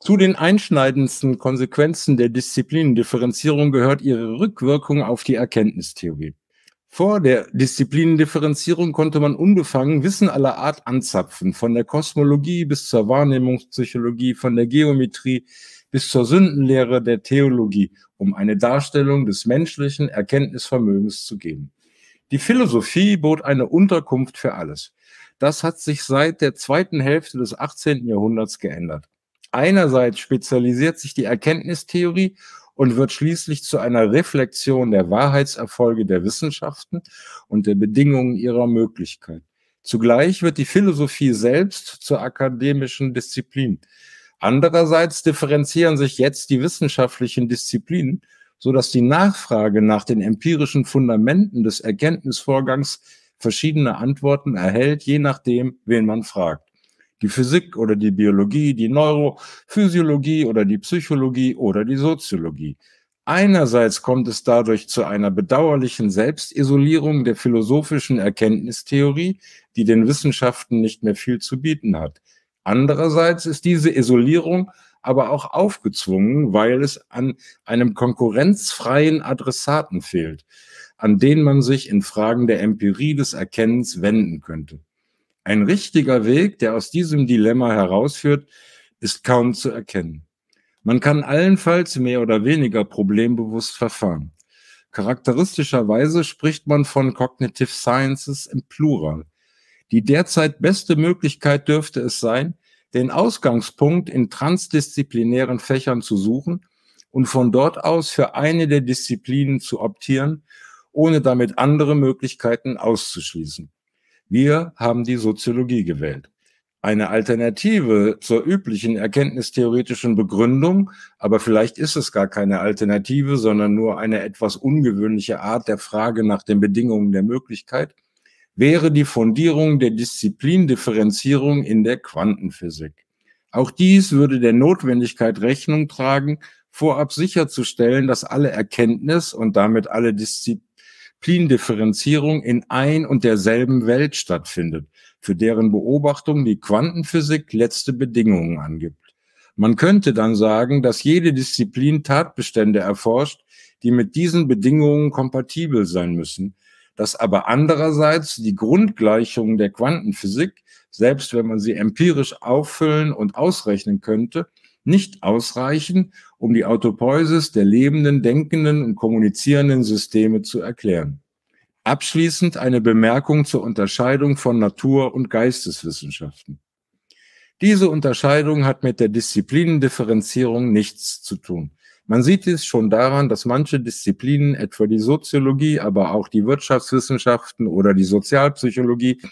Zu den einschneidendsten Konsequenzen der Disziplinendifferenzierung gehört ihre Rückwirkung auf die Erkenntnistheorie. Vor der Disziplinendifferenzierung konnte man unbefangen Wissen aller Art anzapfen, von der Kosmologie bis zur Wahrnehmungspsychologie, von der Geometrie bis zur Sündenlehre der Theologie, um eine Darstellung des menschlichen Erkenntnisvermögens zu geben. Die Philosophie bot eine Unterkunft für alles. Das hat sich seit der zweiten Hälfte des 18. Jahrhunderts geändert. Einerseits spezialisiert sich die Erkenntnistheorie und wird schließlich zu einer Reflexion der Wahrheitserfolge der Wissenschaften und der Bedingungen ihrer Möglichkeit. Zugleich wird die Philosophie selbst zur akademischen Disziplin. Andererseits differenzieren sich jetzt die wissenschaftlichen Disziplinen, so dass die Nachfrage nach den empirischen Fundamenten des Erkenntnisvorgangs verschiedene Antworten erhält, je nachdem, wen man fragt die Physik oder die Biologie, die Neurophysiologie oder die Psychologie oder die Soziologie. Einerseits kommt es dadurch zu einer bedauerlichen Selbstisolierung der philosophischen Erkenntnistheorie, die den Wissenschaften nicht mehr viel zu bieten hat. Andererseits ist diese Isolierung aber auch aufgezwungen, weil es an einem konkurrenzfreien Adressaten fehlt, an den man sich in Fragen der Empirie des Erkennens wenden könnte. Ein richtiger Weg, der aus diesem Dilemma herausführt, ist kaum zu erkennen. Man kann allenfalls mehr oder weniger problembewusst verfahren. Charakteristischerweise spricht man von Cognitive Sciences im Plural. Die derzeit beste Möglichkeit dürfte es sein, den Ausgangspunkt in transdisziplinären Fächern zu suchen und von dort aus für eine der Disziplinen zu optieren, ohne damit andere Möglichkeiten auszuschließen. Wir haben die Soziologie gewählt. Eine Alternative zur üblichen erkenntnistheoretischen Begründung, aber vielleicht ist es gar keine Alternative, sondern nur eine etwas ungewöhnliche Art der Frage nach den Bedingungen der Möglichkeit, wäre die Fundierung der Disziplindifferenzierung in der Quantenphysik. Auch dies würde der Notwendigkeit Rechnung tragen, vorab sicherzustellen, dass alle Erkenntnis und damit alle Disziplinen Disziplindifferenzierung in ein und derselben Welt stattfindet, für deren Beobachtung die Quantenphysik letzte Bedingungen angibt. Man könnte dann sagen, dass jede Disziplin Tatbestände erforscht, die mit diesen Bedingungen kompatibel sein müssen, dass aber andererseits die Grundgleichungen der Quantenphysik, selbst wenn man sie empirisch auffüllen und ausrechnen könnte, nicht ausreichen, um die Autopoiesis der lebenden, denkenden und kommunizierenden Systeme zu erklären. Abschließend eine Bemerkung zur Unterscheidung von Natur- und Geisteswissenschaften. Diese Unterscheidung hat mit der Disziplinendifferenzierung nichts zu tun. Man sieht es schon daran, dass manche Disziplinen, etwa die Soziologie, aber auch die Wirtschaftswissenschaften oder die Sozialpsychologie,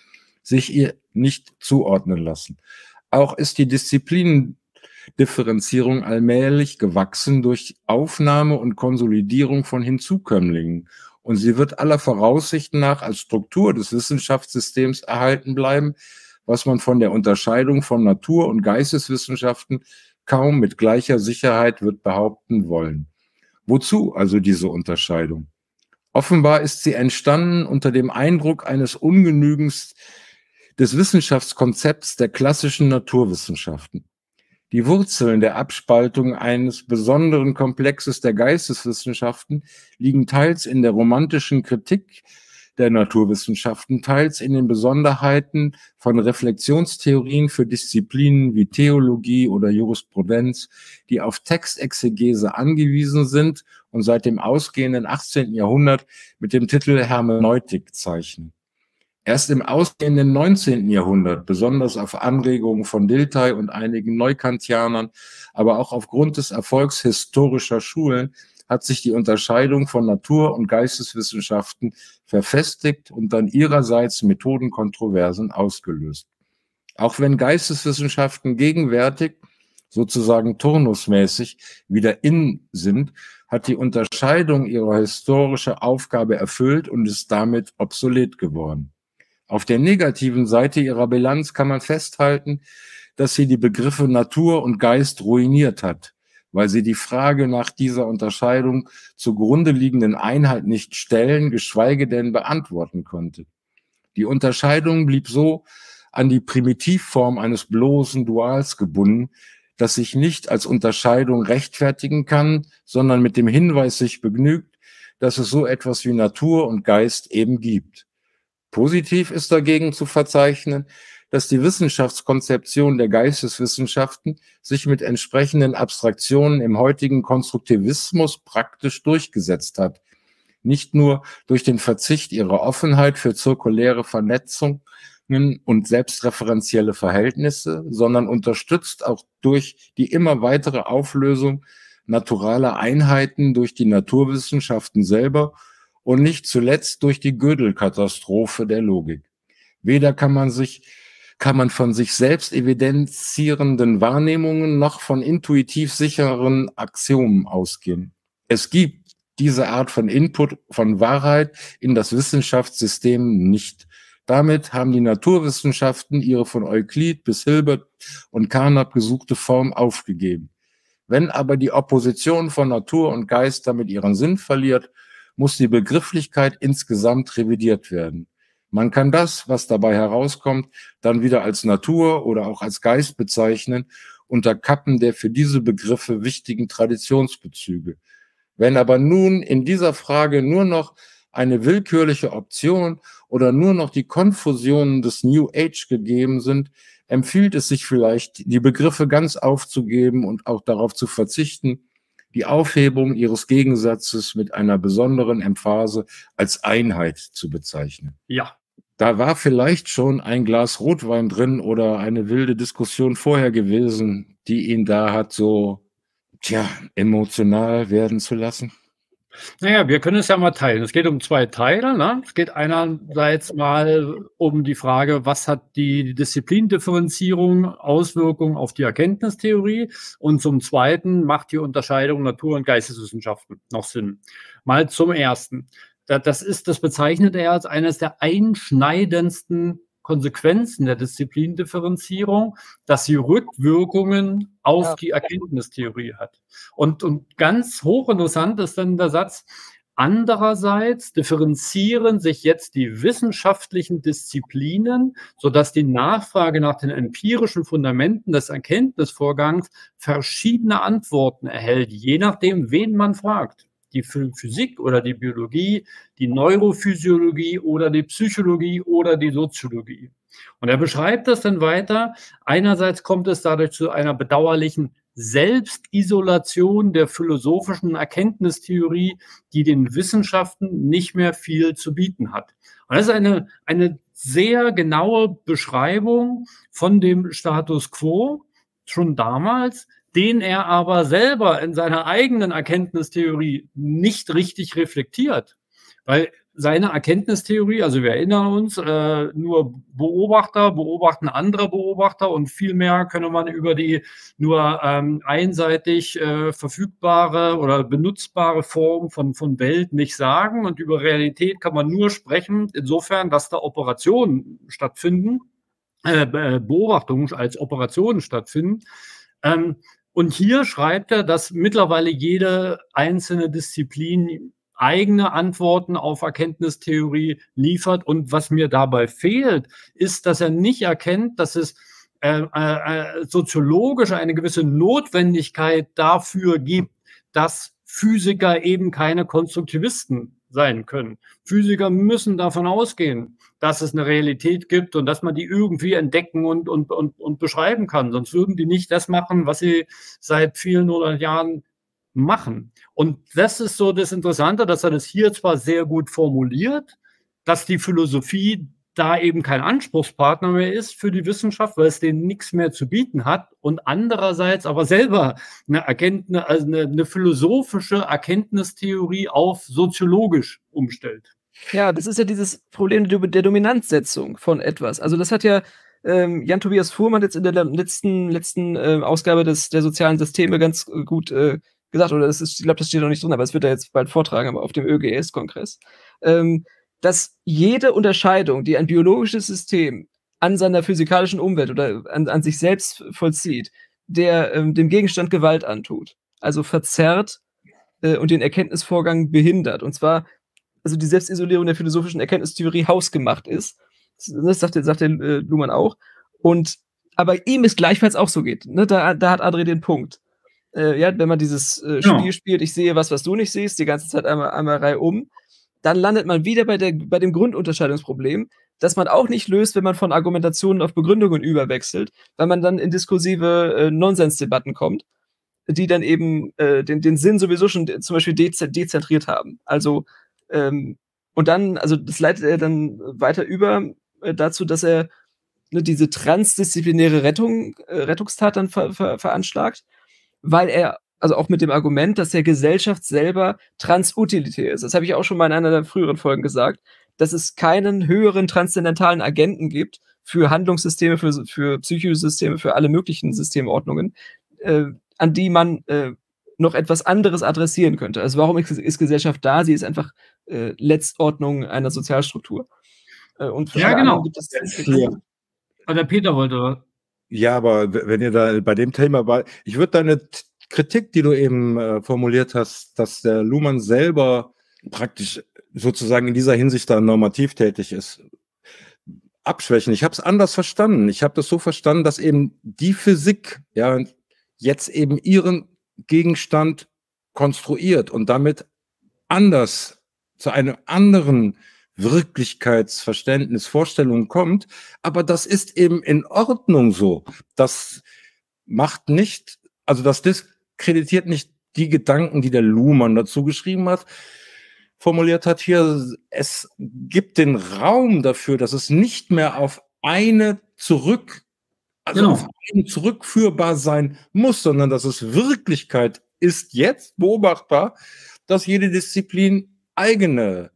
sich ihr nicht zuordnen lassen. Auch ist die Disziplin Differenzierung allmählich gewachsen durch Aufnahme und Konsolidierung von Hinzukömmlingen. Und sie wird aller Voraussichten nach als Struktur des Wissenschaftssystems erhalten bleiben, was man von der Unterscheidung von Natur- und Geisteswissenschaften kaum mit gleicher Sicherheit wird behaupten wollen. Wozu also diese Unterscheidung? Offenbar ist sie entstanden unter dem Eindruck eines Ungenügens des Wissenschaftskonzepts der klassischen Naturwissenschaften. Die Wurzeln der Abspaltung eines besonderen Komplexes der Geisteswissenschaften liegen teils in der romantischen Kritik der Naturwissenschaften, teils in den Besonderheiten von Reflexionstheorien für Disziplinen wie Theologie oder Jurisprudenz, die auf Textexegese angewiesen sind und seit dem ausgehenden 18. Jahrhundert mit dem Titel Hermeneutik zeichnen. Erst im ausgehenden 19. Jahrhundert, besonders auf Anregungen von Dilthey und einigen Neukantianern, aber auch aufgrund des Erfolgs historischer Schulen, hat sich die Unterscheidung von Natur- und Geisteswissenschaften verfestigt und dann ihrerseits Methodenkontroversen ausgelöst. Auch wenn Geisteswissenschaften gegenwärtig sozusagen turnusmäßig wieder in sind, hat die Unterscheidung ihre historische Aufgabe erfüllt und ist damit obsolet geworden. Auf der negativen Seite ihrer Bilanz kann man festhalten, dass sie die Begriffe Natur und Geist ruiniert hat, weil sie die Frage nach dieser Unterscheidung zugrunde liegenden Einheit nicht stellen, geschweige denn beantworten konnte. Die Unterscheidung blieb so an die Primitivform eines bloßen Duals gebunden, das sich nicht als Unterscheidung rechtfertigen kann, sondern mit dem Hinweis sich begnügt, dass es so etwas wie Natur und Geist eben gibt. Positiv ist dagegen zu verzeichnen, dass die Wissenschaftskonzeption der Geisteswissenschaften sich mit entsprechenden Abstraktionen im heutigen Konstruktivismus praktisch durchgesetzt hat. Nicht nur durch den Verzicht ihrer Offenheit für zirkuläre Vernetzungen und selbstreferenzielle Verhältnisse, sondern unterstützt auch durch die immer weitere Auflösung naturaler Einheiten durch die Naturwissenschaften selber und nicht zuletzt durch die Gödel-Katastrophe der Logik. Weder kann man sich kann man von sich selbst evidenzierenden Wahrnehmungen noch von intuitiv sicheren Axiomen ausgehen. Es gibt diese Art von Input von Wahrheit in das Wissenschaftssystem nicht. Damit haben die Naturwissenschaften ihre von Euklid bis Hilbert und Carnap gesuchte Form aufgegeben. Wenn aber die Opposition von Natur und Geist damit ihren Sinn verliert, muss die Begrifflichkeit insgesamt revidiert werden. Man kann das, was dabei herauskommt, dann wieder als Natur oder auch als Geist bezeichnen, unter Kappen der für diese Begriffe wichtigen Traditionsbezüge. Wenn aber nun in dieser Frage nur noch eine willkürliche Option oder nur noch die Konfusionen des New Age gegeben sind, empfiehlt es sich vielleicht, die Begriffe ganz aufzugeben und auch darauf zu verzichten, die Aufhebung ihres Gegensatzes mit einer besonderen Emphase als Einheit zu bezeichnen. Ja. Da war vielleicht schon ein Glas Rotwein drin oder eine wilde Diskussion vorher gewesen, die ihn da hat so, tja, emotional werden zu lassen. Naja, wir können es ja mal teilen. Es geht um zwei Teile. Ne? Es geht einerseits mal um die Frage, was hat die Disziplindifferenzierung Auswirkungen auf die Erkenntnistheorie? Und zum Zweiten macht die Unterscheidung Natur- und Geisteswissenschaften noch Sinn. Mal zum Ersten. Das ist, das bezeichnet er als eines der einschneidendsten Konsequenzen der Disziplindifferenzierung, dass sie Rückwirkungen auf ja. die Erkenntnistheorie hat. Und, und ganz hochinteressant ist dann der Satz, Andererseits differenzieren sich jetzt die wissenschaftlichen Disziplinen, sodass die Nachfrage nach den empirischen Fundamenten des Erkenntnisvorgangs verschiedene Antworten erhält, je nachdem, wen man fragt die Physik oder die Biologie, die Neurophysiologie oder die Psychologie oder die Soziologie. Und er beschreibt das dann weiter. Einerseits kommt es dadurch zu einer bedauerlichen Selbstisolation der philosophischen Erkenntnistheorie, die den Wissenschaften nicht mehr viel zu bieten hat. Und das ist eine, eine sehr genaue Beschreibung von dem Status quo schon damals, den er aber selber in seiner eigenen Erkenntnistheorie nicht richtig reflektiert. Weil seine Erkenntnistheorie, also wir erinnern uns, äh, nur Beobachter beobachten andere Beobachter und viel mehr könne man über die nur ähm, einseitig äh, verfügbare oder benutzbare Form von, von Welt nicht sagen. Und über Realität kann man nur sprechen, insofern, dass da Operationen stattfinden, äh, Beobachtungen als Operationen stattfinden. Ähm, und hier schreibt er, dass mittlerweile jede einzelne Disziplin eigene Antworten auf Erkenntnistheorie liefert. Und was mir dabei fehlt, ist, dass er nicht erkennt, dass es äh, äh, soziologisch eine gewisse Notwendigkeit dafür gibt, dass Physiker eben keine Konstruktivisten sein können. Physiker müssen davon ausgehen, dass es eine Realität gibt und dass man die irgendwie entdecken und, und, und, und beschreiben kann. Sonst würden die nicht das machen, was sie seit vielen hundert Jahren machen. Und das ist so das Interessante, dass er das hier zwar sehr gut formuliert, dass die Philosophie da eben kein Anspruchspartner mehr ist für die Wissenschaft, weil es denen nichts mehr zu bieten hat und andererseits aber selber eine Erkenntnis, also eine, eine philosophische Erkenntnistheorie auf soziologisch umstellt. Ja, das ist ja dieses Problem der Dominanzsetzung von etwas. Also das hat ja ähm, Jan Tobias Fuhrmann jetzt in der letzten letzten äh, Ausgabe des der sozialen Systeme ganz gut äh, gesagt, oder das ist, ich glaube, das steht noch nicht drin, aber es wird er jetzt bald vortragen, aber auf dem ÖGS-Kongress, ähm, dass jede Unterscheidung, die ein biologisches System an seiner physikalischen Umwelt oder an, an sich selbst vollzieht, der ähm, dem Gegenstand Gewalt antut, also verzerrt äh, und den Erkenntnisvorgang behindert. Und zwar, also die Selbstisolierung der philosophischen Erkenntnistheorie hausgemacht ist. Das sagt, sagt der äh, Luhmann auch. Und aber ihm es gleichfalls auch so geht. Ne? Da, da hat Adri den Punkt äh, ja, wenn man dieses äh, Spiel ja. spielt, ich sehe was, was du nicht siehst, die ganze Zeit einmal, einmal Reihe um, dann landet man wieder bei, der, bei dem Grundunterscheidungsproblem, das man auch nicht löst, wenn man von Argumentationen auf Begründungen überwechselt, weil man dann in diskursive äh, Nonsensdebatten kommt, die dann eben äh, den, den Sinn sowieso schon zum Beispiel dezentriert haben. Also, ähm, und dann, also das leitet er dann weiter über äh, dazu, dass er ne, diese transdisziplinäre Rettung, äh, Rettungstat dann ver, ver, veranschlagt weil er, also auch mit dem Argument, dass der Gesellschaft selber transutilitär ist. Das habe ich auch schon mal in einer der früheren Folgen gesagt, dass es keinen höheren transzendentalen Agenten gibt für Handlungssysteme, für, für Psychosysteme, für alle möglichen Systemordnungen, äh, an die man äh, noch etwas anderes adressieren könnte. Also warum ist, ist Gesellschaft da? Sie ist einfach äh, Letztordnung einer Sozialstruktur. Äh, und ja, genau. Gibt es ja. Aber der Peter wollte ja, aber wenn ihr da bei dem Thema war, ich würde deine Kritik, die du eben äh, formuliert hast, dass der Luhmann selber praktisch sozusagen in dieser Hinsicht da normativ tätig ist, abschwächen. Ich habe es anders verstanden. Ich habe das so verstanden, dass eben die Physik ja jetzt eben ihren Gegenstand konstruiert und damit anders zu einem anderen Wirklichkeitsverständnis, Vorstellung kommt. Aber das ist eben in Ordnung so. Das macht nicht, also das diskreditiert nicht die Gedanken, die der Luhmann dazu geschrieben hat, formuliert hat hier. Es gibt den Raum dafür, dass es nicht mehr auf eine zurück, also genau. auf eine zurückführbar sein muss, sondern dass es Wirklichkeit ist jetzt beobachtbar, dass jede Disziplin eigene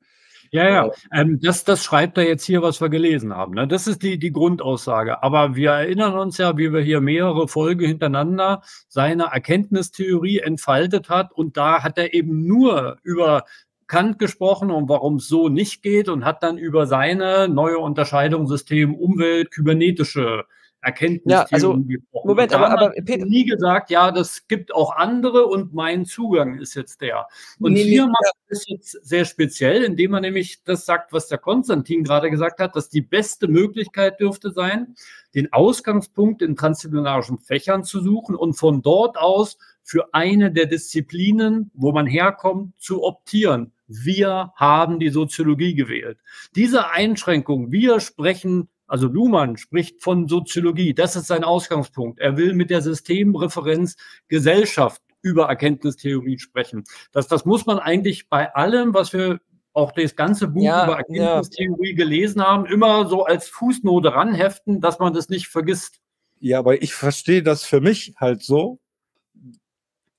ja, ja, ähm, das, das schreibt er jetzt hier, was wir gelesen haben. Ne? Das ist die, die Grundaussage. Aber wir erinnern uns ja, wie wir hier mehrere Folgen hintereinander seine Erkenntnistheorie entfaltet hat. Und da hat er eben nur über Kant gesprochen und warum es so nicht geht und hat dann über seine neue Unterscheidung System Umwelt, kybernetische Erkenntnis. Ja, also, Moment, aber, aber Peter. nie gesagt, ja, das gibt auch andere und mein Zugang ist jetzt der. Und nee, hier nee, macht es jetzt sehr speziell, indem er nämlich das sagt, was der Konstantin gerade gesagt hat, dass die beste Möglichkeit dürfte sein, den Ausgangspunkt in transziplinarischen Fächern zu suchen und von dort aus für eine der Disziplinen, wo man herkommt, zu optieren. Wir haben die Soziologie gewählt. Diese Einschränkung, wir sprechen also Luhmann spricht von Soziologie. Das ist sein Ausgangspunkt. Er will mit der Systemreferenz Gesellschaft über Erkenntnistheorie sprechen. Das, das muss man eigentlich bei allem, was wir auch das ganze Buch ja, über Erkenntnistheorie ja. gelesen haben, immer so als Fußnote ranheften, dass man das nicht vergisst. Ja, aber ich verstehe das für mich halt so,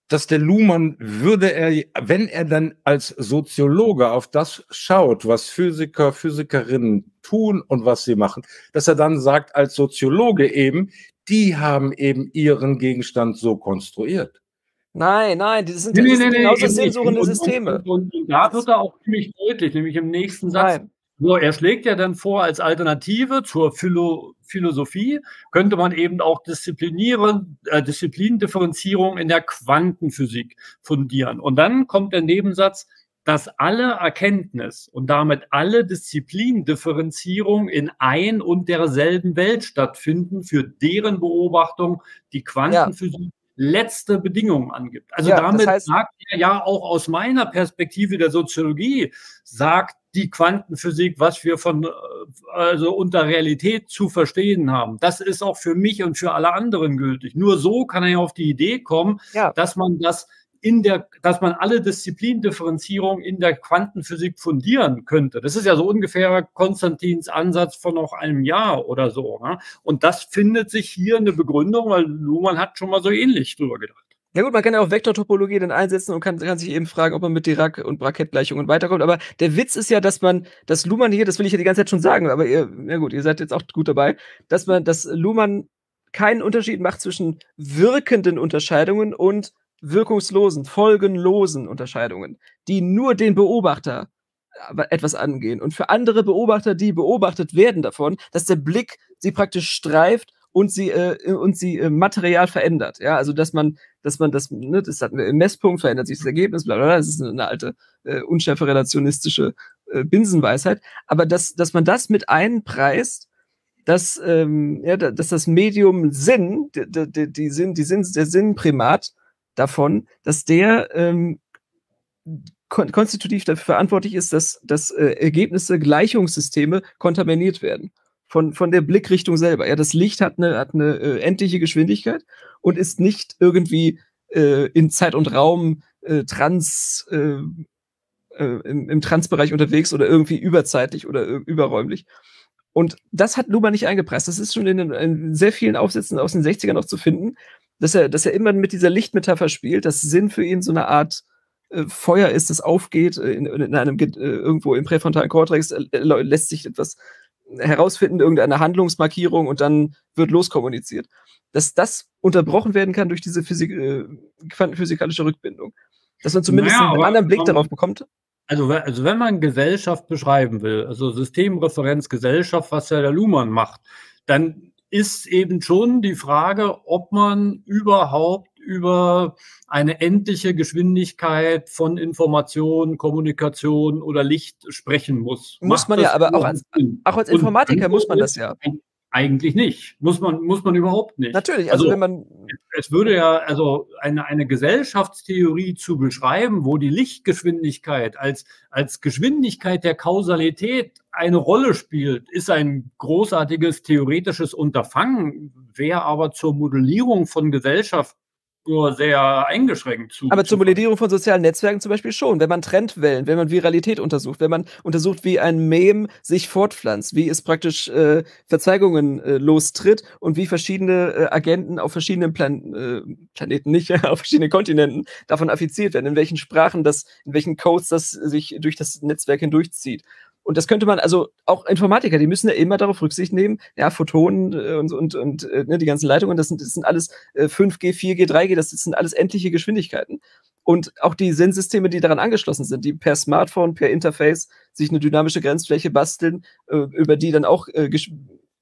dass der Luhmann würde er, wenn er dann als Soziologe auf das schaut, was Physiker, Physikerinnen tun und was sie machen, dass er dann sagt, als Soziologe eben, die haben eben ihren Gegenstand so konstruiert. Nein, nein, das sind, Nee, nee, nee, genauso Und- und- Systeme. Und, und, und da wird er auch ziemlich deutlich, nämlich im nächsten Satz. Nein. So, er schlägt ja dann vor, als Alternative zur Philo Philosophie könnte man eben auch disziplinieren, äh, Disziplindifferenzierung in der Quantenphysik fundieren. Und dann kommt der Nebensatz, dass alle Erkenntnis und damit alle Disziplindifferenzierung in ein und derselben Welt stattfinden, für deren Beobachtung die Quantenphysik letzte Bedingungen angibt. Also Ja, das damit heißt- sagt er ja auch aus meiner Perspektive der Soziologie, sagt die Quantenphysik, was wir von, äh, also unter Realität zu verstehen haben. Das ist auch für mich und für alle anderen gültig. Nur so kann er ja auf die Idee kommen, Ja. dass man das in der, dass man alle Disziplindifferenzierung in der Quantenphysik fundieren könnte. Das ist ja so ungefähr Konstantins Ansatz von noch einem Jahr oder so. Ne? Und das findet sich hier eine Begründung, weil Luhmann hat schon mal so ähnlich drüber gedacht. Ja gut, man kann ja auch Vektortopologie dann einsetzen und kann, kann sich eben fragen, ob man mit Dirac und Brackett-Gleichungen weiterkommt. Aber der Witz ist ja, dass man, dass Luhmann hier, das will ich ja die ganze Zeit schon sagen, aber ihr, na gut, ihr seid jetzt auch gut dabei, dass man, dass Luhmann keinen Unterschied macht zwischen wirkenden Unterscheidungen und wirkungslosen, folgenlosen Unterscheidungen, die nur den Beobachter aber etwas angehen. Und für andere Beobachter, die beobachtet werden davon, dass der Blick sie praktisch streift und sie äh, und sie äh, material verändert. Ja, also dass man, dass man das, ne, das hat einen Messpunkt, verändert sich das Ergebnis, bla bla. Das ist eine, alte äh, unschärfe relationistische äh, Binsenweisheit. Aber dass, dass man das mit einpreist, dass, ähm, ja, da- dass das Medium Sinn, die, die, die Sinn, die Sinn, der Sinnprimat davon, dass der ähm, kon konstitutiv dafür verantwortlich ist, dass, dass äh, Ergebnisse, Gleichungssysteme kontaminiert werden. Von, von der Blickrichtung selber. Ja, das Licht hat eine, hat eine äh, endliche Geschwindigkeit und ist nicht irgendwie äh, in Zeit und Raum äh, trans, äh, äh, im, im Transbereich unterwegs oder irgendwie überzeitlich oder äh, überräumlich. Und das hat Luhmann nicht eingepreist. Das ist schon in, in sehr vielen Aufsätzen aus den 60ern noch zu finden, dass er, dass er immer mit dieser Lichtmetapher spielt, dass Sinn für ihn so eine Art äh, Feuer ist, das aufgeht, äh, in, in einem äh, irgendwo im präfrontalen Kortex äh, lä- lässt sich etwas herausfinden, irgendeine Handlungsmarkierung und dann wird loskommuniziert. Dass das unterbrochen werden kann durch diese Physik, äh, quantenphysikalische Rückbindung. Dass man zumindest Naja, einen anderen Blick aber- darauf bekommt. Also, also wenn man Gesellschaft beschreiben will, also Systemreferenz Gesellschaft, was ja der Luhmann macht, dann ist eben schon die Frage, ob man überhaupt über eine endliche Geschwindigkeit von Information, Kommunikation oder Licht sprechen muss. Muss Macht man ja, aber auch als-? Auch als Informatiker muss man das ja. ist Eigentlich nicht. Muss man, muss man überhaupt nicht. Natürlich, also, Also- wenn man. Es würde ja, also eine, eine Gesellschaftstheorie zu beschreiben, wo die Lichtgeschwindigkeit als, als Geschwindigkeit der Kausalität eine Rolle spielt, ist ein großartiges theoretisches Unterfangen, wäre aber zur Modellierung von Gesellschaft nur sehr eingeschränkt zu. Aber zur zu- Modellierung von sozialen Netzwerken zum Beispiel schon. Wenn man Trendwellen, wenn man Viralität untersucht, wenn man untersucht, wie ein Mem sich fortpflanzt, wie es praktisch äh, Verzweigungen äh, lostritt und wie verschiedene äh, Agenten auf verschiedenen Plan äh, Planeten, nicht, auf verschiedenen Kontinenten davon affiziert werden, in welchen Sprachen das, in welchen Codes das sich durch das Netzwerk hindurchzieht. Und das könnte man, also auch Informatiker, die müssen ja immer darauf Rücksicht nehmen, ja, Photonen äh, und, und, und äh, ne, die ganzen Leitungen, das sind, das sind alles äh, 5G, 4G, 3G, das sind alles endliche Geschwindigkeiten. Und auch die Sennsysteme, die daran angeschlossen sind, die per Smartphone, per Interface sich eine dynamische Grenzfläche basteln, äh, über die dann auch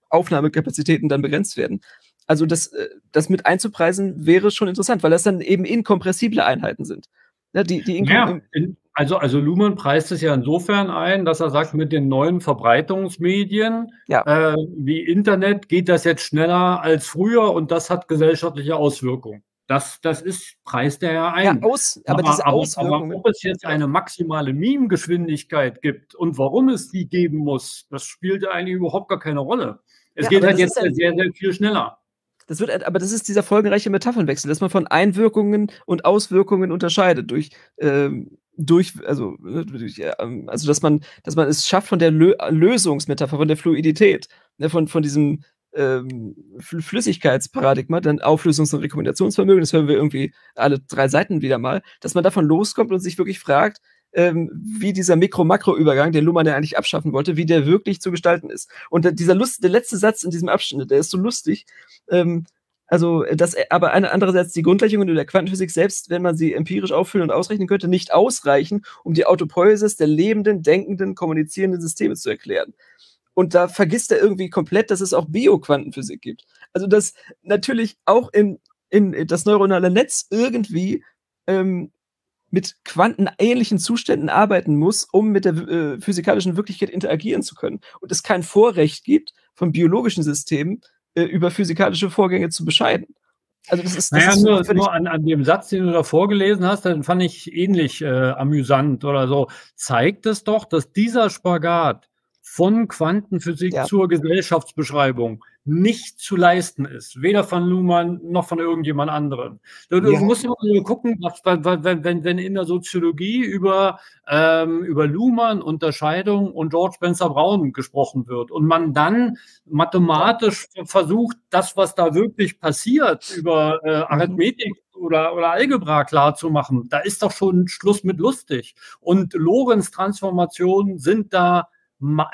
Aufnahmekapazitäten dann begrenzt werden. Also das, das mit einzupreisen wäre schon interessant, weil das dann eben inkompressible Einheiten sind. Ja, die, die inkom Ja, in, also, also Luhmann preist es ja insofern ein, dass er sagt, mit den neuen Verbreitungsmedien Ja. äh, wie Internet geht das jetzt schneller als früher und das hat gesellschaftliche Auswirkungen. Das, das ist, preist er ja ja, ein. aus, aber, diese aber, Auswirkungen. aber ob es jetzt eine maximale Meme-Geschwindigkeit gibt und warum es die geben muss, das spielt eigentlich überhaupt gar keine Rolle. Es Ja, geht halt jetzt ein- sehr, sehr viel schneller. Das wird, aber das ist dieser folgenreiche Metaphernwechsel, dass man von Einwirkungen und Auswirkungen unterscheidet durch, ähm, durch, also, äh, ähm, also dass man, dass man es schafft von der Lö Lösungsmetapher, von der Fluidität, ne, von, von diesem ähm, Flüssigkeitsparadigma, dann Auflösungs- und Rekombinationsvermögen, das hören wir irgendwie alle drei Seiten wieder mal, dass man davon loskommt und sich wirklich fragt, ähm, wie dieser Mikro-Makro-Übergang, den Luhmann ja eigentlich abschaffen wollte, wie der wirklich zu gestalten ist. Und dieser Lust, der letzte Satz in diesem Abschnitt, der ist so lustig. Ähm, also, dass aber eine, andererseits die Grundgleichungen der Quantenphysik selbst, wenn man sie empirisch auffüllen und ausrechnen könnte, nicht ausreichen, um die Autopoiesis der lebenden, denkenden, kommunizierenden Systeme zu erklären. Und da vergisst er irgendwie komplett, dass es auch Bioquantenphysik gibt. Also, dass natürlich auch in, in das neuronale Netz irgendwie ähm, mit quantenähnlichen Zuständen arbeiten muss, um mit der äh, physikalischen Wirklichkeit interagieren zu können. Und es kein Vorrecht gibt von biologischen Systemen, äh, über physikalische Vorgänge zu bescheiden. Also das ist, das naja, ist nur, nur an, an, dem Satz, den du da vorgelesen hast, den fand ich ähnlich äh, amüsant oder so. Zeigt es doch, dass dieser Spagat von Quantenphysik ja. zur Gesellschaftsbeschreibung nicht zu leisten ist. Weder von Luhmann noch von irgendjemand anderem. Du, ja. musst immer gucken, wenn, wenn, wenn in der Soziologie über, ähm, über Luhmann, Unterscheidung und George Spencer Brown gesprochen wird und man dann mathematisch versucht, das, was da wirklich passiert, über äh, mhm. Arithmetik oder, oder Algebra klar zu machen, da ist doch schon Schluss mit lustig. Und Lorenz-Transformationen sind da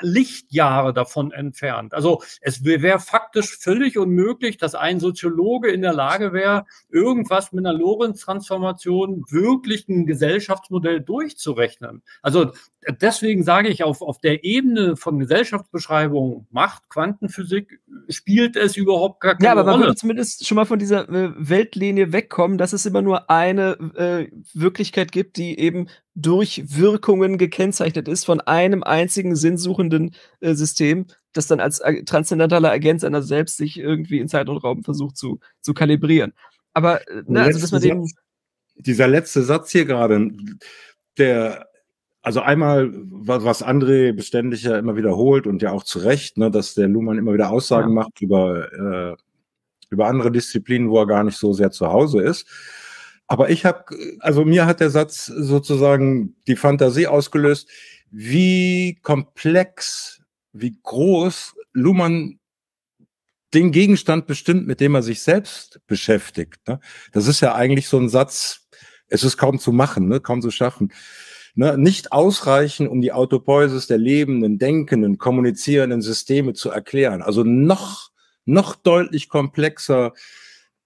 Lichtjahre davon entfernt. Also es wäre faktisch völlig unmöglich, dass ein Soziologe in der Lage wäre, irgendwas mit einer Lorenz-Transformation wirklich ein Gesellschaftsmodell durchzurechnen. Also deswegen sage ich, auf, auf der Ebene von Gesellschaftsbeschreibung Macht, Quantenphysik spielt es überhaupt gar keine Rolle. Ja, aber man Rolle. würde zumindest schon mal von dieser äh, Weltlinie wegkommen, dass es immer nur eine äh, Wirklichkeit gibt, die eben durch Wirkungen gekennzeichnet ist von einem einzigen sinnsuchenden äh, System, das dann als äh, transzendentaler Agent seiner selbst sich irgendwie in Zeit und Raum versucht zu, zu kalibrieren. Aber äh, ne, also dass man den dieser letzte Satz hier gerade, der also einmal, was André beständig ja immer wiederholt und ja auch zu Recht, ne, dass der Luhmann immer wieder Aussagen ja. macht über, äh, über andere Disziplinen, wo er gar nicht so sehr zu Hause ist. Aber ich habe, also mir hat der Satz sozusagen die Fantasie ausgelöst, wie komplex, wie groß Luhmann den Gegenstand bestimmt, mit dem er sich selbst beschäftigt. Ne? Das ist ja eigentlich so ein Satz, es ist kaum zu machen, ne? kaum zu schaffen. Ne? Nicht ausreichen, um die Autopoiesis der lebenden, denkenden, kommunizierenden Systeme zu erklären. Also noch, noch deutlich komplexer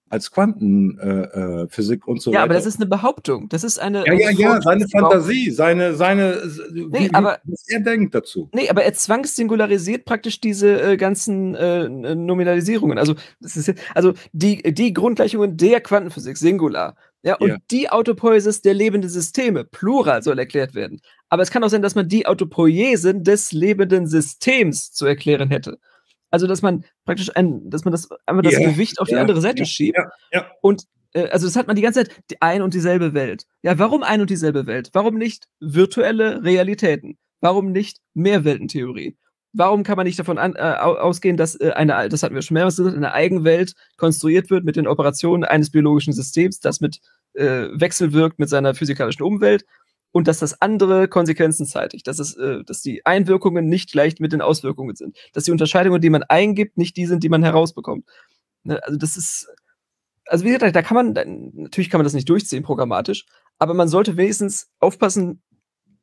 als Quantenphysik äh, äh und so ja, weiter. Ja, aber das ist eine Behauptung. Das ist eine. Ja, ja, ja, seine Fantasie, seine, seine, nee, wie, aber, was er denkt dazu. Nee, aber er zwangsingularisiert praktisch diese äh, ganzen äh, Nominalisierungen. Also, ist, also die, die Grundgleichungen der Quantenphysik, Singular. Ja, und ja. die Autopoiesis der lebenden Systeme, Plural, soll erklärt werden. Aber es kann auch sein, dass man die Autopoiesen des lebenden Systems zu erklären hätte. Also, dass man praktisch ein, dass man das einfach das ja, Gewicht auf die andere Seite ja, schiebt. Ja, und äh, also das hat man die ganze Zeit die ein und dieselbe Welt. Ja, warum ein und dieselbe Welt? Warum nicht virtuelle Realitäten? Warum nicht Mehrweltentheorie? Warum kann man nicht davon an, äh, ausgehen, dass äh, eine, das hatten wir schon mehrmals gesagt, eine Eigenwelt konstruiert wird mit den Operationen eines biologischen Systems, das mit äh, wechselwirkt mit seiner physikalischen Umwelt und dass das andere Konsequenzen zeitigt, dass, es, äh, dass die Einwirkungen nicht gleich mit den Auswirkungen sind, dass die Unterscheidungen, die man eingibt, nicht die sind, die man herausbekommt. Ne? Also das ist, also wie gesagt, da kann man, natürlich kann man das nicht durchziehen programmatisch, aber man sollte wenigstens aufpassen,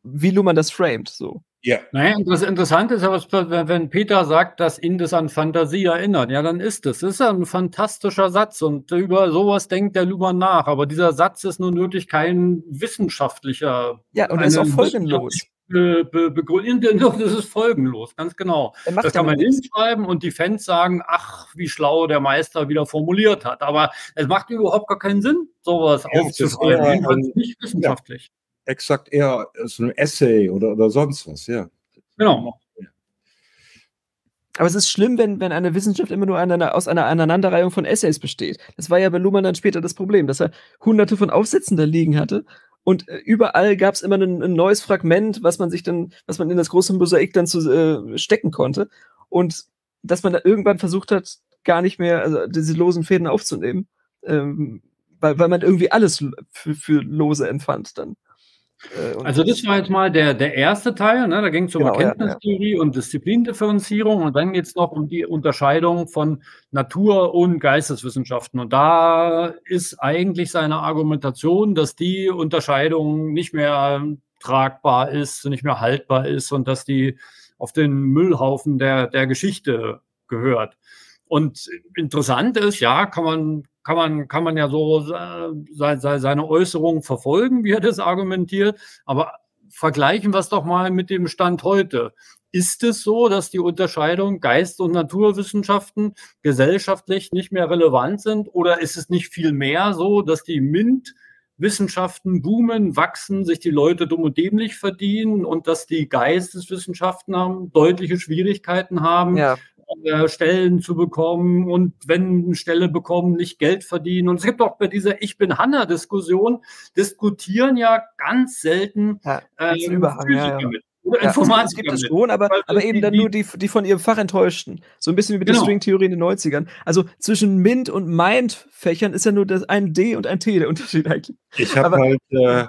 wie Luhmann das framed, so. Ja. Naja, das Interessante ist aber, wenn Peter sagt, dass ihn das an Fantasie erinnert, ja, dann ist es. Das ist ein fantastischer Satz und über sowas denkt der Luhmann nach. Aber dieser Satz ist nun wirklich kein wissenschaftlicher. Ja, und er ist auch folgenlos. Be, be, das ist folgenlos, ganz genau. Das kann man hinschreiben und die Fans sagen, ach, wie schlau der Meister wieder formuliert hat. Aber es macht überhaupt gar keinen Sinn, sowas ja, aufzuschreiben. Jedenfalls nicht wissenschaftlich. Exakt eher so ein Essay oder, oder sonst was, ja. Genau. Aber es ist schlimm, wenn, wenn eine Wissenschaft immer nur eine, aus einer Aneinanderreihung von Essays besteht. Das war ja bei Luhmann dann später das Problem, dass er hunderte von Aufsätzen da liegen hatte und äh, überall gab es immer ein, ein, neues Fragment, was man sich dann, was man in das große Mosaik dann zu äh, stecken konnte. Und dass man da irgendwann versucht hat, gar nicht mehr, also diese losen Fäden aufzunehmen, ähm, weil, weil man irgendwie alles für, für lose empfand dann. Äh, also das war jetzt mal der, der erste Teil, ne? da ging es um genau, Erkenntnistheorie ja, ja. und Disziplindifferenzierung und dann geht es noch um die Unterscheidung von Natur- und Geisteswissenschaften. Und da ist eigentlich seine Argumentation, dass die Unterscheidung nicht mehr tragbar ist, nicht mehr haltbar ist und dass die auf den Müllhaufen der, der Geschichte gehört. Und interessant ist, ja, kann man, kann man, kann man ja so äh, seine Äußerungen verfolgen, wie er das argumentiert. Aber vergleichen wir es doch mal mit dem Stand heute. Ist es so, dass die Unterscheidung Geist- und Naturwissenschaften gesellschaftlich nicht mehr relevant sind? Oder ist es nicht viel mehr so, dass die MINT Wissenschaften boomen, wachsen, sich die Leute dumm und dämlich verdienen und dass die Geisteswissenschaften haben, deutliche Schwierigkeiten haben, ja. Äh, Stellen zu bekommen und wenn Stelle bekommen, nicht Geld verdienen. Und es gibt auch bei dieser Ich bin Hanna-Diskussion, diskutieren ja ganz selten ja, ähm, Überhang, ja, ja. mit. Oder ja, Informatik. gibt es schon, aber, aber eben die, dann nur die, die von ihrem Fach enttäuschten. So ein bisschen wie mit genau. der Stringtheorie in den 90ern. Also zwischen MINT und MIND-Fächern ist ja nur das ein D und ein T der Unterschied eigentlich. Ich habe halt äh, äh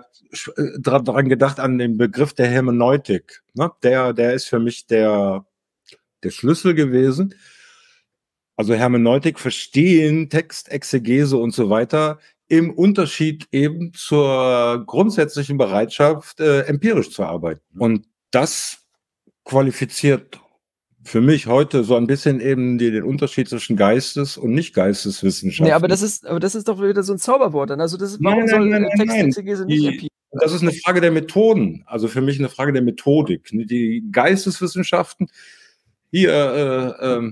daran gedacht, an den Begriff der Hermeneutik. Ne? Der, der ist für mich der, der Schlüssel gewesen. Also Hermeneutik verstehen, Text, Exegese und so weiter im Unterschied eben zur grundsätzlichen Bereitschaft, äh, empirisch zu arbeiten. Und das qualifiziert für mich heute so ein bisschen eben die, den Unterschied zwischen Geistes- und Nicht-Geisteswissenschaften. Nee, aber das ist, aber das ist doch wieder so ein Zauberwort. Dann. Also das ist, warum nein, soll nein, nein, Textexegese nicht empirisch? Das ist eine Frage der Methoden, also für mich eine Frage der Methodik. Die Geisteswissenschaften, hier, äh, äh,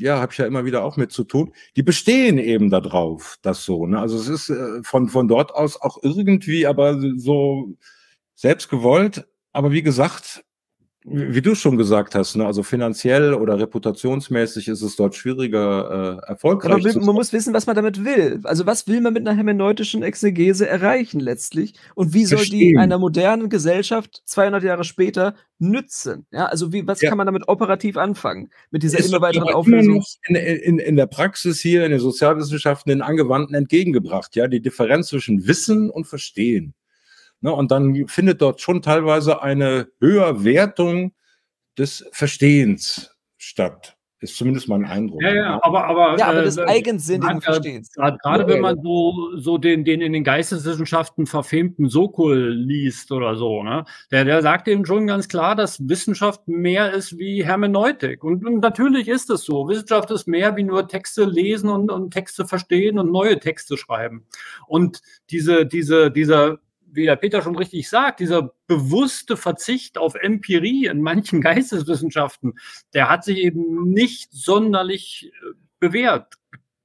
ja, habe ich ja immer wieder auch mit zu tun, die bestehen eben darauf, das so. Ne? Also es ist äh, von, von dort aus auch irgendwie, aber so selbst gewollt, aber wie gesagt, wie du schon gesagt hast, ne, also finanziell oder reputationsmäßig ist es dort schwieriger, äh, erfolgreich Aber man muss wissen, was man damit will. Also was will man mit einer hermeneutischen Exegese erreichen letztlich? Und wie soll Verstehen. die einer modernen Gesellschaft 200 Jahre später nützen? Ja, also wie, was ja. kann man damit operativ anfangen? Mit dieser ist immer weiteren Auflösung? In, in, in der Praxis hier, in den Sozialwissenschaften, den Angewandten entgegengebracht, ja, die Differenz zwischen Wissen und Verstehen. Ne, und dann findet dort schon teilweise eine Höherwertung des Verstehens statt. Ist zumindest mein Eindruck. Ja, ja, aber, aber, ja, aber äh, des äh, eigensinnigen Verstehens. Gerade wenn man so, so den, den in den Geisteswissenschaften verfemten Sokol liest oder so, ne? der, der sagt eben schon ganz klar, dass Wissenschaft mehr ist wie Hermeneutik. Und, und natürlich ist es so. Wissenschaft ist mehr wie nur Texte lesen und, und Texte verstehen und neue Texte schreiben. Und diese, diese, dieser wie der Peter schon richtig sagt, dieser bewusste Verzicht auf Empirie in manchen Geisteswissenschaften, der hat sich eben nicht sonderlich äh, bewährt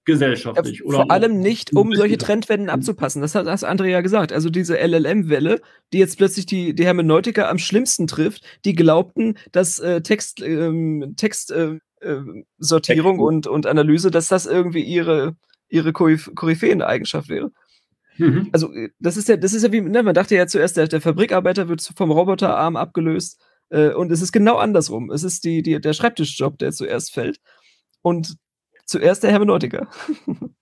gesellschaftlich. Ja, vor allem nicht, um solche Trendwenden abzupassen. Das hat das Andrea ja gesagt. Also diese LLM-Welle, die jetzt plötzlich die, die Hermeneutiker am schlimmsten trifft, die glaubten, dass äh, Text, ähm, Textsortierung äh, äh, und, und Analyse, dass das irgendwie ihre, ihre Koryphäen-Eigenschaft wäre. Mhm. Also, äh, das ist ja, das ist ja wie, ne, man dachte ja zuerst, der, der Fabrikarbeiter wird vom Roboterarm abgelöst. Äh, und es ist genau andersrum. Es ist die, die, der Schreibtischjob, der zuerst fällt. Und zuerst der Hermeneutiker.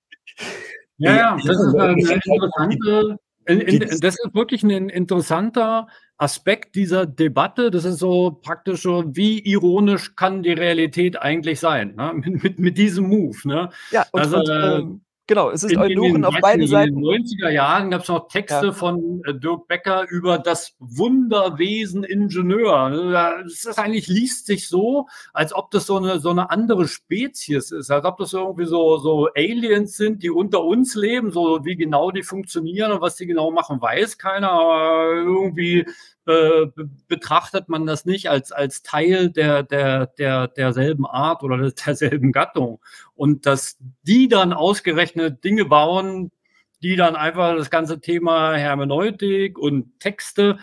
Ja, ja, das ist eine interessante, in, in, das ist wirklich ein interessanter Aspekt dieser Debatte. Das ist so praktisch so, wie ironisch kann die Realität eigentlich sein, ne? mit, mit, mit, diesem Move. Ne? Ja, und, also, und, ähm, Genau, es ist in, Eunuchen auf beiden Seiten. In den 90er Jahren gab es noch Texte ja. von äh, Dirk Becker über das Wunderwesen Ingenieur. Das ist eigentlich liest sich so, als ob das so eine, so eine andere Spezies ist, als ob das irgendwie so, so Aliens sind, die unter uns leben, so wie genau die funktionieren und was die genau machen, weiß keiner, aber irgendwie äh, betrachtet man das nicht als, als Teil der, der, der, derselben Art oder derselben Gattung. Und dass die dann ausgerechnet Dinge bauen, die dann einfach das ganze Thema Hermeneutik und Texte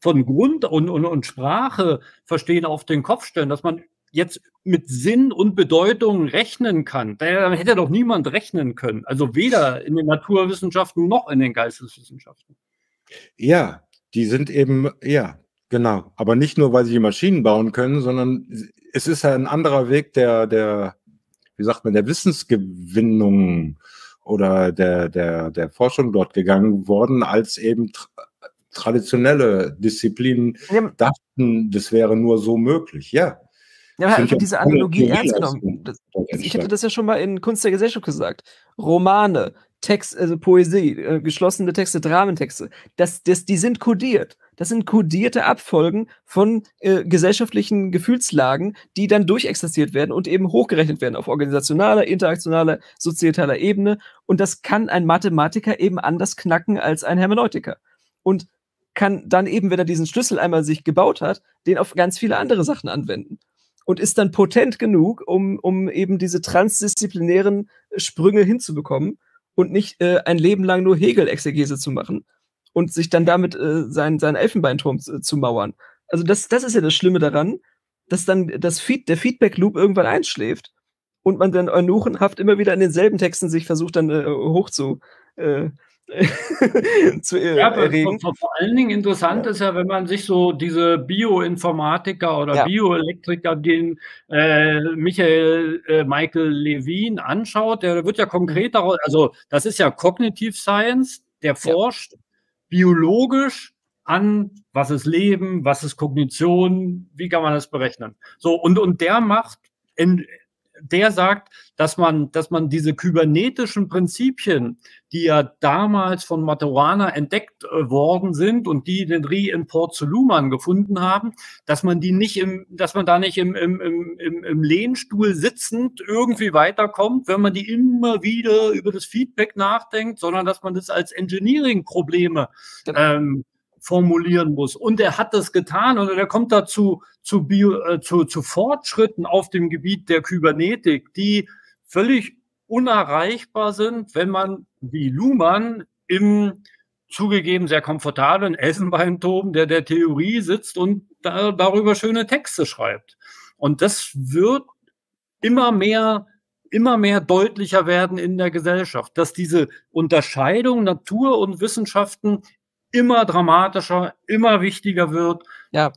von Grund und, und, und Sprache verstehen auf den Kopf stellen, dass man jetzt mit Sinn und Bedeutung rechnen kann. Da hätte doch niemand rechnen können. Also weder in den Naturwissenschaften noch in den Geisteswissenschaften. Ja, die sind eben, ja, genau. Aber nicht nur, weil sie die Maschinen bauen können, sondern es ist ja ein anderer Weg der, der, wie sagt man, der Wissensgewinnung oder der, der, der Forschung dort gegangen worden, als eben traditionelle Disziplinen ja. dachten, das wäre nur so möglich. Ja. Ja, man hat einfach diese Analogie ernst genommen. Das, ich hatte das ja schon mal in Kunst der Gesellschaft gesagt. Romane, Text, also Poesie, äh, geschlossene Texte, Dramentexte, das, das, die sind kodiert. Das sind kodierte Abfolgen von äh, gesellschaftlichen Gefühlslagen, die dann durchexistiert werden und eben hochgerechnet werden auf organisationaler, interaktionaler, sozietaler Ebene. Und das kann ein Mathematiker eben anders knacken als ein Hermeneutiker. Und kann dann eben, wenn er diesen Schlüssel einmal sich gebaut hat, den auf ganz viele andere Sachen anwenden und ist dann potent genug, um, um eben diese transdisziplinären Sprünge hinzubekommen und nicht äh, ein Leben lang nur Hegel-Exegese zu machen und sich dann damit äh, sein, seinen Elfenbeinturm zu, zu mauern. Also das, das ist ja das Schlimme daran, dass dann das Feed, der Feedback-Loop irgendwann einschläft und man dann eunuchenhaft immer wieder in denselben Texten sich versucht dann äh, hoch zu, äh, zu äh, ja, erregen. Vor, vor, allen Dingen interessant ja. ist ja, wenn man sich so diese Bioinformatiker oder ja. Bioelektriker, den äh, Michael äh, Michael Levin anschaut, der wird ja konkret daraus, also das ist ja Cognitive Science, der forscht biologisch an, was ist Leben, was ist Kognition, wie kann man das berechnen? So, und, und der macht in, der sagt, dass man, dass man diese kybernetischen Prinzipien, die ja damals von Maturana entdeckt äh, worden sind und die den Reimport zu Luhmann gefunden haben, dass man die nicht im, dass man da nicht im, im, im, im Lehnstuhl sitzend irgendwie weiterkommt, wenn man die immer wieder über das Feedback nachdenkt, sondern dass man das als Engineering-Probleme genau. ähm, formulieren muss. Und er hat das getan und er kommt dazu zu, Bio, äh, zu, zu Fortschritten auf dem Gebiet der Kybernetik, die völlig unerreichbar sind, wenn man wie Luhmann im zugegeben sehr komfortablen Elfenbeinturm, der der Theorie sitzt und da, darüber schöne Texte schreibt. Und das wird immer mehr immer mehr deutlicher werden in der Gesellschaft, dass diese Unterscheidung Natur und Wissenschaften immer dramatischer, immer wichtiger wird. Ja.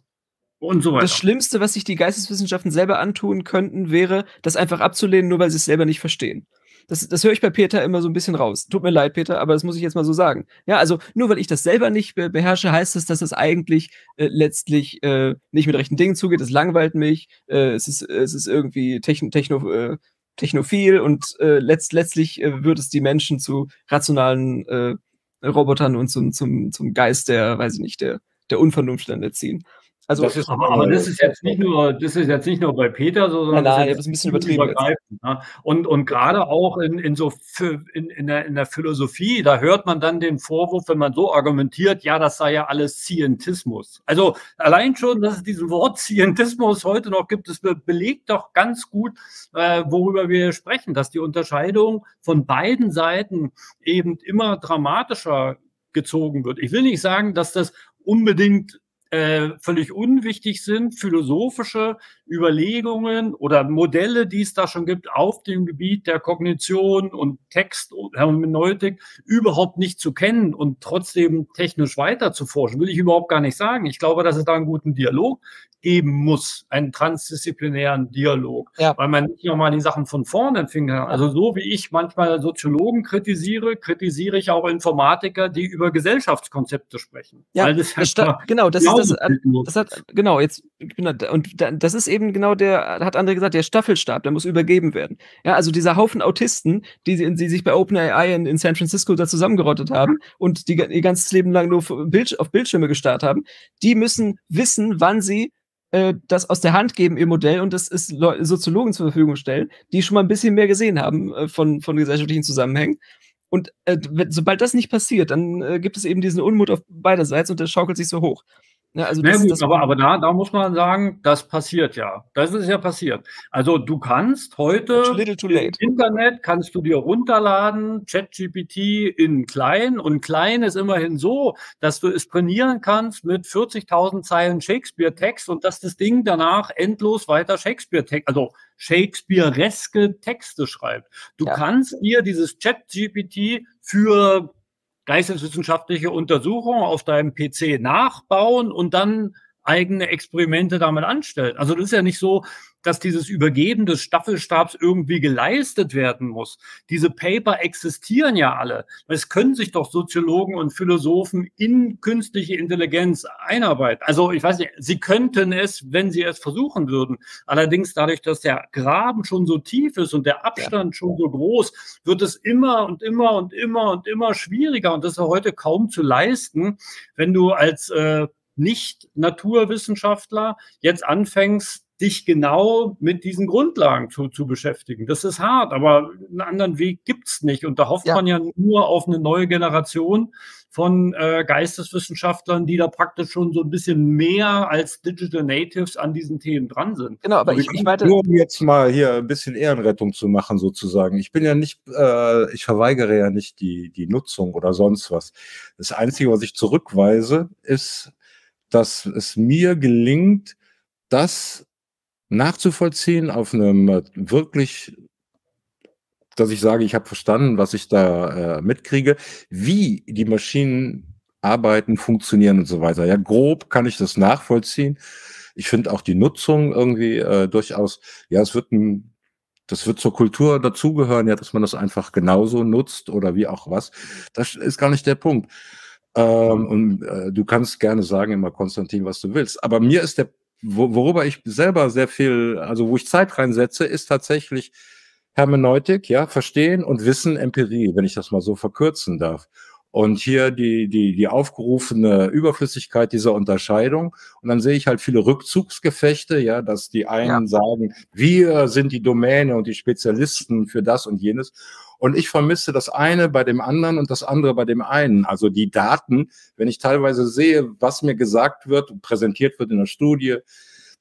Und so weiter. Das Schlimmste, was sich die Geisteswissenschaften selber antun könnten, wäre, das einfach abzulehnen, nur weil sie es selber nicht verstehen. Das, das höre ich bei Peter immer so ein bisschen raus. Tut mir leid, Peter, aber das muss ich jetzt mal so sagen. Ja, also nur weil ich das selber nicht be beherrsche, heißt es, dass es eigentlich äh, letztlich äh, nicht mit rechten Dingen zugeht. Es langweilt mich. Äh, es, ist, es ist irgendwie techn techno, äh, technophil und äh, letzt letztlich äh, wird es die Menschen zu rationalen äh, Robotern und zum, zum, zum Geist der, weiß ich nicht, der, der Unvernunft dann erziehen. Also, das ist, aber, aber, das ist jetzt nicht nur, das ist jetzt nicht nur bei Peter so, sondern nein, nein, das ist ein bisschen übertrieben. Ne? Und, und gerade auch in, in so in, in, der, in der Philosophie, da hört man dann den Vorwurf, wenn man so argumentiert, ja, das sei ja alles Scientismus. Also allein schon, dass es diesen Wort Scientismus heute noch gibt, das belegt doch ganz gut, äh, worüber wir sprechen, dass die Unterscheidung von beiden Seiten eben immer dramatischer gezogen wird. Ich will nicht sagen, dass das unbedingt äh, völlig unwichtig sind, philosophische Überlegungen oder Modelle, die es da schon gibt, auf dem Gebiet der Kognition und Text und Hermeneutik überhaupt nicht zu kennen und trotzdem technisch weiter zu forschen, will ich überhaupt gar nicht sagen. Ich glaube, dass es da einen guten Dialog geben muss, einen transdisziplinären Dialog, ja. weil man nicht nochmal die Sachen von vorne empfingen kann. Also so wie ich manchmal Soziologen kritisiere, kritisiere ich auch Informatiker, die über Gesellschaftskonzepte sprechen. Ja, das das genau, das ist das, das hat, genau, jetzt, und das ist eben genau der, hat André gesagt, der Staffelstab, der muss übergeben werden. Ja, also dieser Haufen Autisten, die, die sich bei OpenAI in, in San Francisco da zusammengerottet haben und die ihr ganzes Leben lang nur auf Bildschirme gestarrt haben, die müssen wissen, wann sie äh, das aus der Hand geben, ihr Modell, und das ist Soziologen zur Verfügung stellen, die schon mal ein bisschen mehr gesehen haben äh, von, von gesellschaftlichen Zusammenhängen. Und äh, sobald das nicht passiert, dann äh, gibt es eben diesen Unmut auf beiderseits und der schaukelt sich so hoch. Ja, also das, gut, aber, aber da, da muss man sagen, das passiert ja. Das ist ja passiert. Also du kannst heute im Internet kannst du dir runterladen, ChatGPT in klein und klein ist immerhin so, dass du es trainieren kannst mit 40.000 Zeilen Shakespeare-Text und dass das Ding danach endlos weiter Shakespeare-Text, also Shakespeare-reske Texte schreibt. Du ja. kannst dir dieses ChatGPT für geisteswissenschaftliche Untersuchung auf deinem PC nachbauen und dann eigene Experimente damit anstellt. Also das ist ja nicht so, dass dieses Übergeben des Staffelstabs irgendwie geleistet werden muss. Diese Paper existieren ja alle. Es können sich doch Soziologen und Philosophen in künstliche Intelligenz einarbeiten. Also ich weiß nicht, sie könnten es, wenn sie es versuchen würden. Allerdings dadurch, dass der Graben schon so tief ist und der Abstand ja. schon so groß, wird es immer und immer und immer und immer schwieriger. Und das ist heute kaum zu leisten, wenn du als äh, nicht-Naturwissenschaftler jetzt anfängst, dich genau mit diesen Grundlagen zu, zu beschäftigen. Das ist hart, aber einen anderen Weg gibt's nicht. Und da hofft ja. man ja nur auf eine neue Generation von äh, Geisteswissenschaftlern, die da praktisch schon so ein bisschen mehr als Digital Natives an diesen Themen dran sind. Genau, aber, aber ich, ich meinte. Nur um jetzt mal hier ein bisschen Ehrenrettung zu machen, sozusagen. Ich bin ja nicht, äh, ich verweigere ja nicht die, die Nutzung oder sonst was. Das Einzige, was ich zurückweise, ist, dass es mir gelingt, das nachzuvollziehen auf einem äh, wirklich, dass ich sage, ich habe verstanden, was ich da äh, mitkriege, wie die Maschinen arbeiten, funktionieren und so weiter. Ja, grob kann ich das nachvollziehen. Ich finde auch die Nutzung irgendwie äh, durchaus, ja, es wird ein, das wird zur Kultur dazugehören, ja, dass man das einfach genauso nutzt oder wie auch was. Das ist gar nicht der Punkt. Ähm, und äh, du kannst gerne sagen immer, Konstantin, was du willst. Aber mir ist der worüber ich selber sehr viel, also wo ich Zeit reinsetze, ist tatsächlich Hermeneutik, ja, Verstehen und Wissen, Empirie, wenn ich das mal so verkürzen darf. Und hier die, die, die aufgerufene Überflüssigkeit dieser Unterscheidung. Und dann sehe ich halt viele Rückzugsgefechte, ja, dass die einen ja. sagen, wir sind die Domäne und die Spezialisten für das und jenes. Und ich vermisse das eine bei dem anderen und das andere bei dem einen. Also die Daten, wenn ich teilweise sehe, was mir gesagt wird, präsentiert wird in der Studie,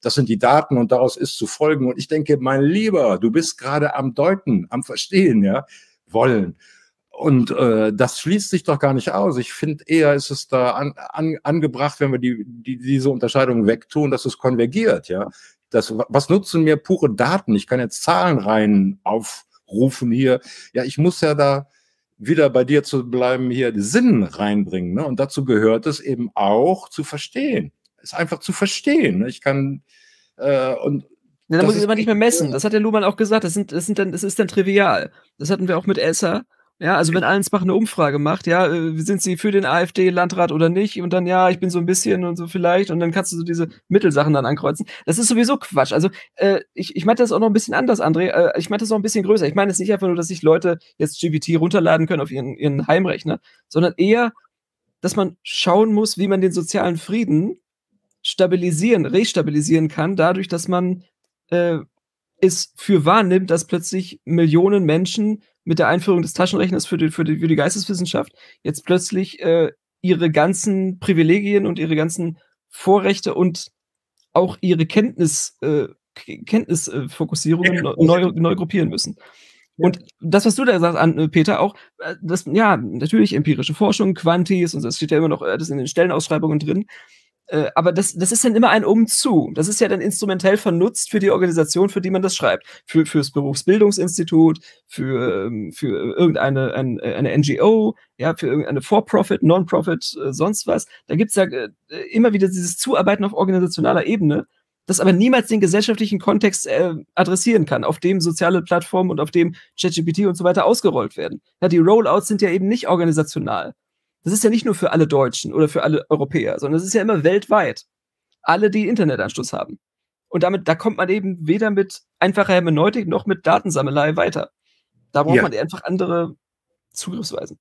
das sind die Daten und daraus ist zu folgen. Und ich denke, mein Lieber, du bist gerade am Deuten, am Verstehen, ja, wollen. Und äh, das schließt sich doch gar nicht aus. Ich finde eher ist es da an, an, angebracht, wenn wir die, die, diese Unterscheidung wegtun, dass es konvergiert, ja. Das, was nutzen mir pure Daten? Ich kann jetzt Zahlen rein auf, rufen hier. Ja, ich muss ja da wieder bei dir zu bleiben, hier Sinn reinbringen. Ne? Und dazu gehört es eben auch zu verstehen. Es einfach zu verstehen. Ne? Ich kann äh, und ja, da muss ich es aber nicht mehr messen. Das hat der Luhmann auch gesagt. Das, sind, das, sind dann, das ist dann trivial. Das hatten wir auch mit Elsa. Ja, also wenn Allensbach eine Umfrage macht, ja, äh, sind Sie für den AfD-Landrat oder nicht? Und dann, ja, ich bin so ein bisschen und so vielleicht. Und dann kannst du so diese Mittelsachen dann ankreuzen. Das ist sowieso Quatsch. Also äh, ich, ich meinte das auch noch ein bisschen anders, André. Äh, ich meinte das auch ein bisschen größer. Ich meine es nicht einfach nur, dass sich Leute jetzt GPT runterladen können auf ihren, ihren Heimrechner, sondern eher, dass man schauen muss, wie man den sozialen Frieden stabilisieren, restabilisieren kann, dadurch, dass man äh, es für wahrnimmt, dass plötzlich Millionen Menschen mit der Einführung des Taschenrechners für die, für die, für die Geisteswissenschaft jetzt plötzlich äh, ihre ganzen Privilegien und ihre ganzen Vorrechte und auch ihre Kenntnis, äh, Kenntnisfokussierungen neu, neu gruppieren müssen. Und das, was du da sagst, an, äh, Peter, auch, äh, das, ja, natürlich empirische Forschung, Quantis, und das steht ja immer noch alles in den Stellenausschreibungen drin. Äh, aber das, das ist dann immer ein Umzu. Das ist ja dann instrumentell vernutzt für die Organisation, für die man das schreibt. Für, fürs Berufsbildungsinstitut, für, ähm, für irgendeine ein, eine NGO, ja, für irgendeine For-Profit, Non-Profit, äh, sonst was. Da gibt's ja äh, immer wieder dieses Zuarbeiten auf organisationaler Ebene, das aber niemals den gesellschaftlichen Kontext äh, adressieren kann, auf dem soziale Plattformen und auf dem ChatGPT und so weiter ausgerollt werden. Ja, die Rollouts sind ja eben nicht organisational das ist ja nicht nur für alle Deutschen oder für alle Europäer, sondern es ist ja immer weltweit. Alle, die Internetanschluss haben. Und damit, da kommt man eben weder mit einfacher Hermeneutik noch mit Datensammelei weiter. Da braucht ja. man einfach andere Zugriffsweisen.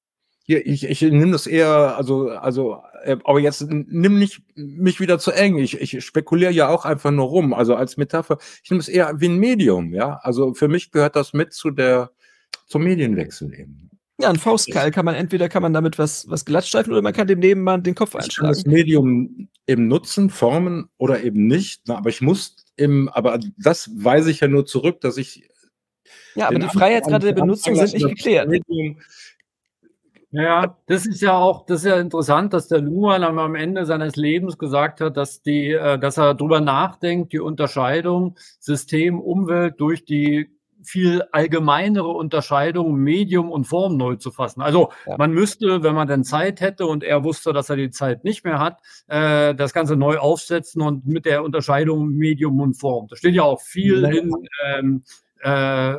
Ja, ich, ich nehme das eher, also, also, äh, aber jetzt nimm nicht mich wieder zu eng. Ich, ich spekuliere ja auch einfach nur rum. Also als Metapher, ich nehme es eher wie ein Medium, ja. Also für mich gehört das mit zu der, zum Medienwechsel eben. Ja, ein Faustkeil kann man entweder kann man damit was, was glattstreifen oder man kann dem Nebenmann den Kopf einschlagen. Ich kann das Medium eben nutzen, formen oder eben nicht. Na, aber ich muss im, aber das weise ich ja nur zurück, dass ich. Ja, aber die Freiheitsgrade der Benutzung sind nicht geklärt. Medium, ja, das ist ja auch, das ist ja interessant, dass der Luhmann am Ende seines Lebens gesagt hat, dass die, äh, dass er darüber nachdenkt, die Unterscheidung System, Umwelt durch die viel allgemeinere Unterscheidung Medium und Form neu zu fassen. Also ja. man müsste, wenn man denn Zeit hätte und er wusste, dass er die Zeit nicht mehr hat, äh, das Ganze neu aufsetzen und mit der Unterscheidung Medium und Form. Da steht ja auch viel ja. in ähm, äh,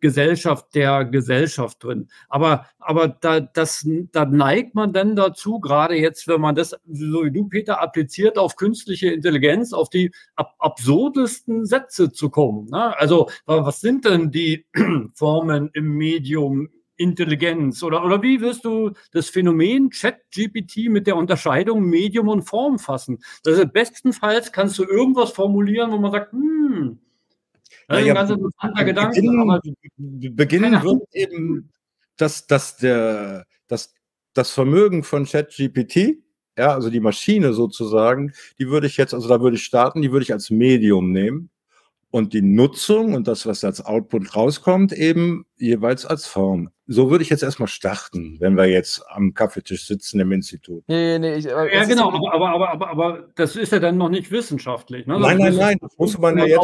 Gesellschaft der Gesellschaft drin. Aber, aber da, das, da neigt man dann dazu, gerade jetzt, wenn man das, so wie du, Peter, appliziert auf künstliche Intelligenz, auf die ab absurdesten Sätze zu kommen. Ne? Also, was sind denn die Formen im Medium Intelligenz? Oder, oder wie wirst du das Phänomen Chat-GPT mit der Unterscheidung Medium und Form fassen? Das ist bestenfalls kannst du irgendwas formulieren, wo man sagt, hm, das ist ein ganz interessanter Gedanke. Beginnen, beginnen wird eben, dass, dass, der, dass das Vermögen von ChatGPT, ja, also die Maschine sozusagen, die würde ich jetzt, also da würde ich starten, die würde ich als Medium nehmen und die Nutzung und das, was als Output rauskommt, eben jeweils als Form. So würde ich jetzt erstmal starten, wenn wir jetzt am Kaffeetisch sitzen im Institut. Nee, nee, ich, ja, genau, aber, aber, aber, aber, aber das ist ja dann noch nicht wissenschaftlich. Ne? Nein, nein, nein, das muss man ja jetzt.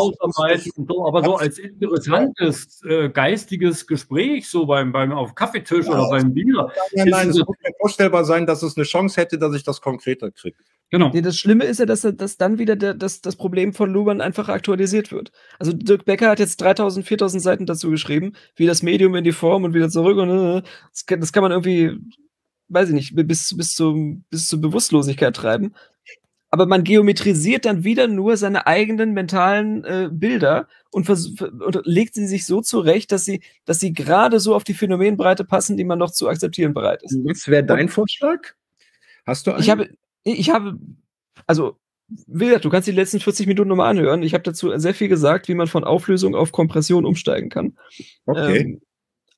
So, aber so als interessantes äh, geistiges Gespräch, so beim, beim auf Kaffeetisch ja, oder beim Bier. Nein, nein, nein, es muss mir vorstellbar sein, dass es eine Chance hätte, dass ich das konkreter kriege. Genau. Nee, das Schlimme ist ja, dass, dass dann wieder der, dass das Problem von Luban einfach aktualisiert wird. Also Dirk Becker hat jetzt 3000, 4000 Seiten dazu geschrieben, wie das Medium in die Form und wieder zurück und äh, das, kann, das kann man irgendwie, weiß ich nicht, bis, bis, zu, bis zur Bewusstlosigkeit treiben. Aber man geometrisiert dann wieder nur seine eigenen mentalen äh, Bilder und, und legt sie sich so zurecht, dass sie, dass sie gerade so auf die Phänomenbreite passen, die man noch zu akzeptieren bereit ist. Was wäre dein Vorschlag? Hast du einen? Ich habe, ich habe, also, Wilder, du kannst die letzten 40 Minuten nochmal anhören. Ich habe dazu sehr viel gesagt, wie man von Auflösung auf Kompression umsteigen kann. Okay. Ähm,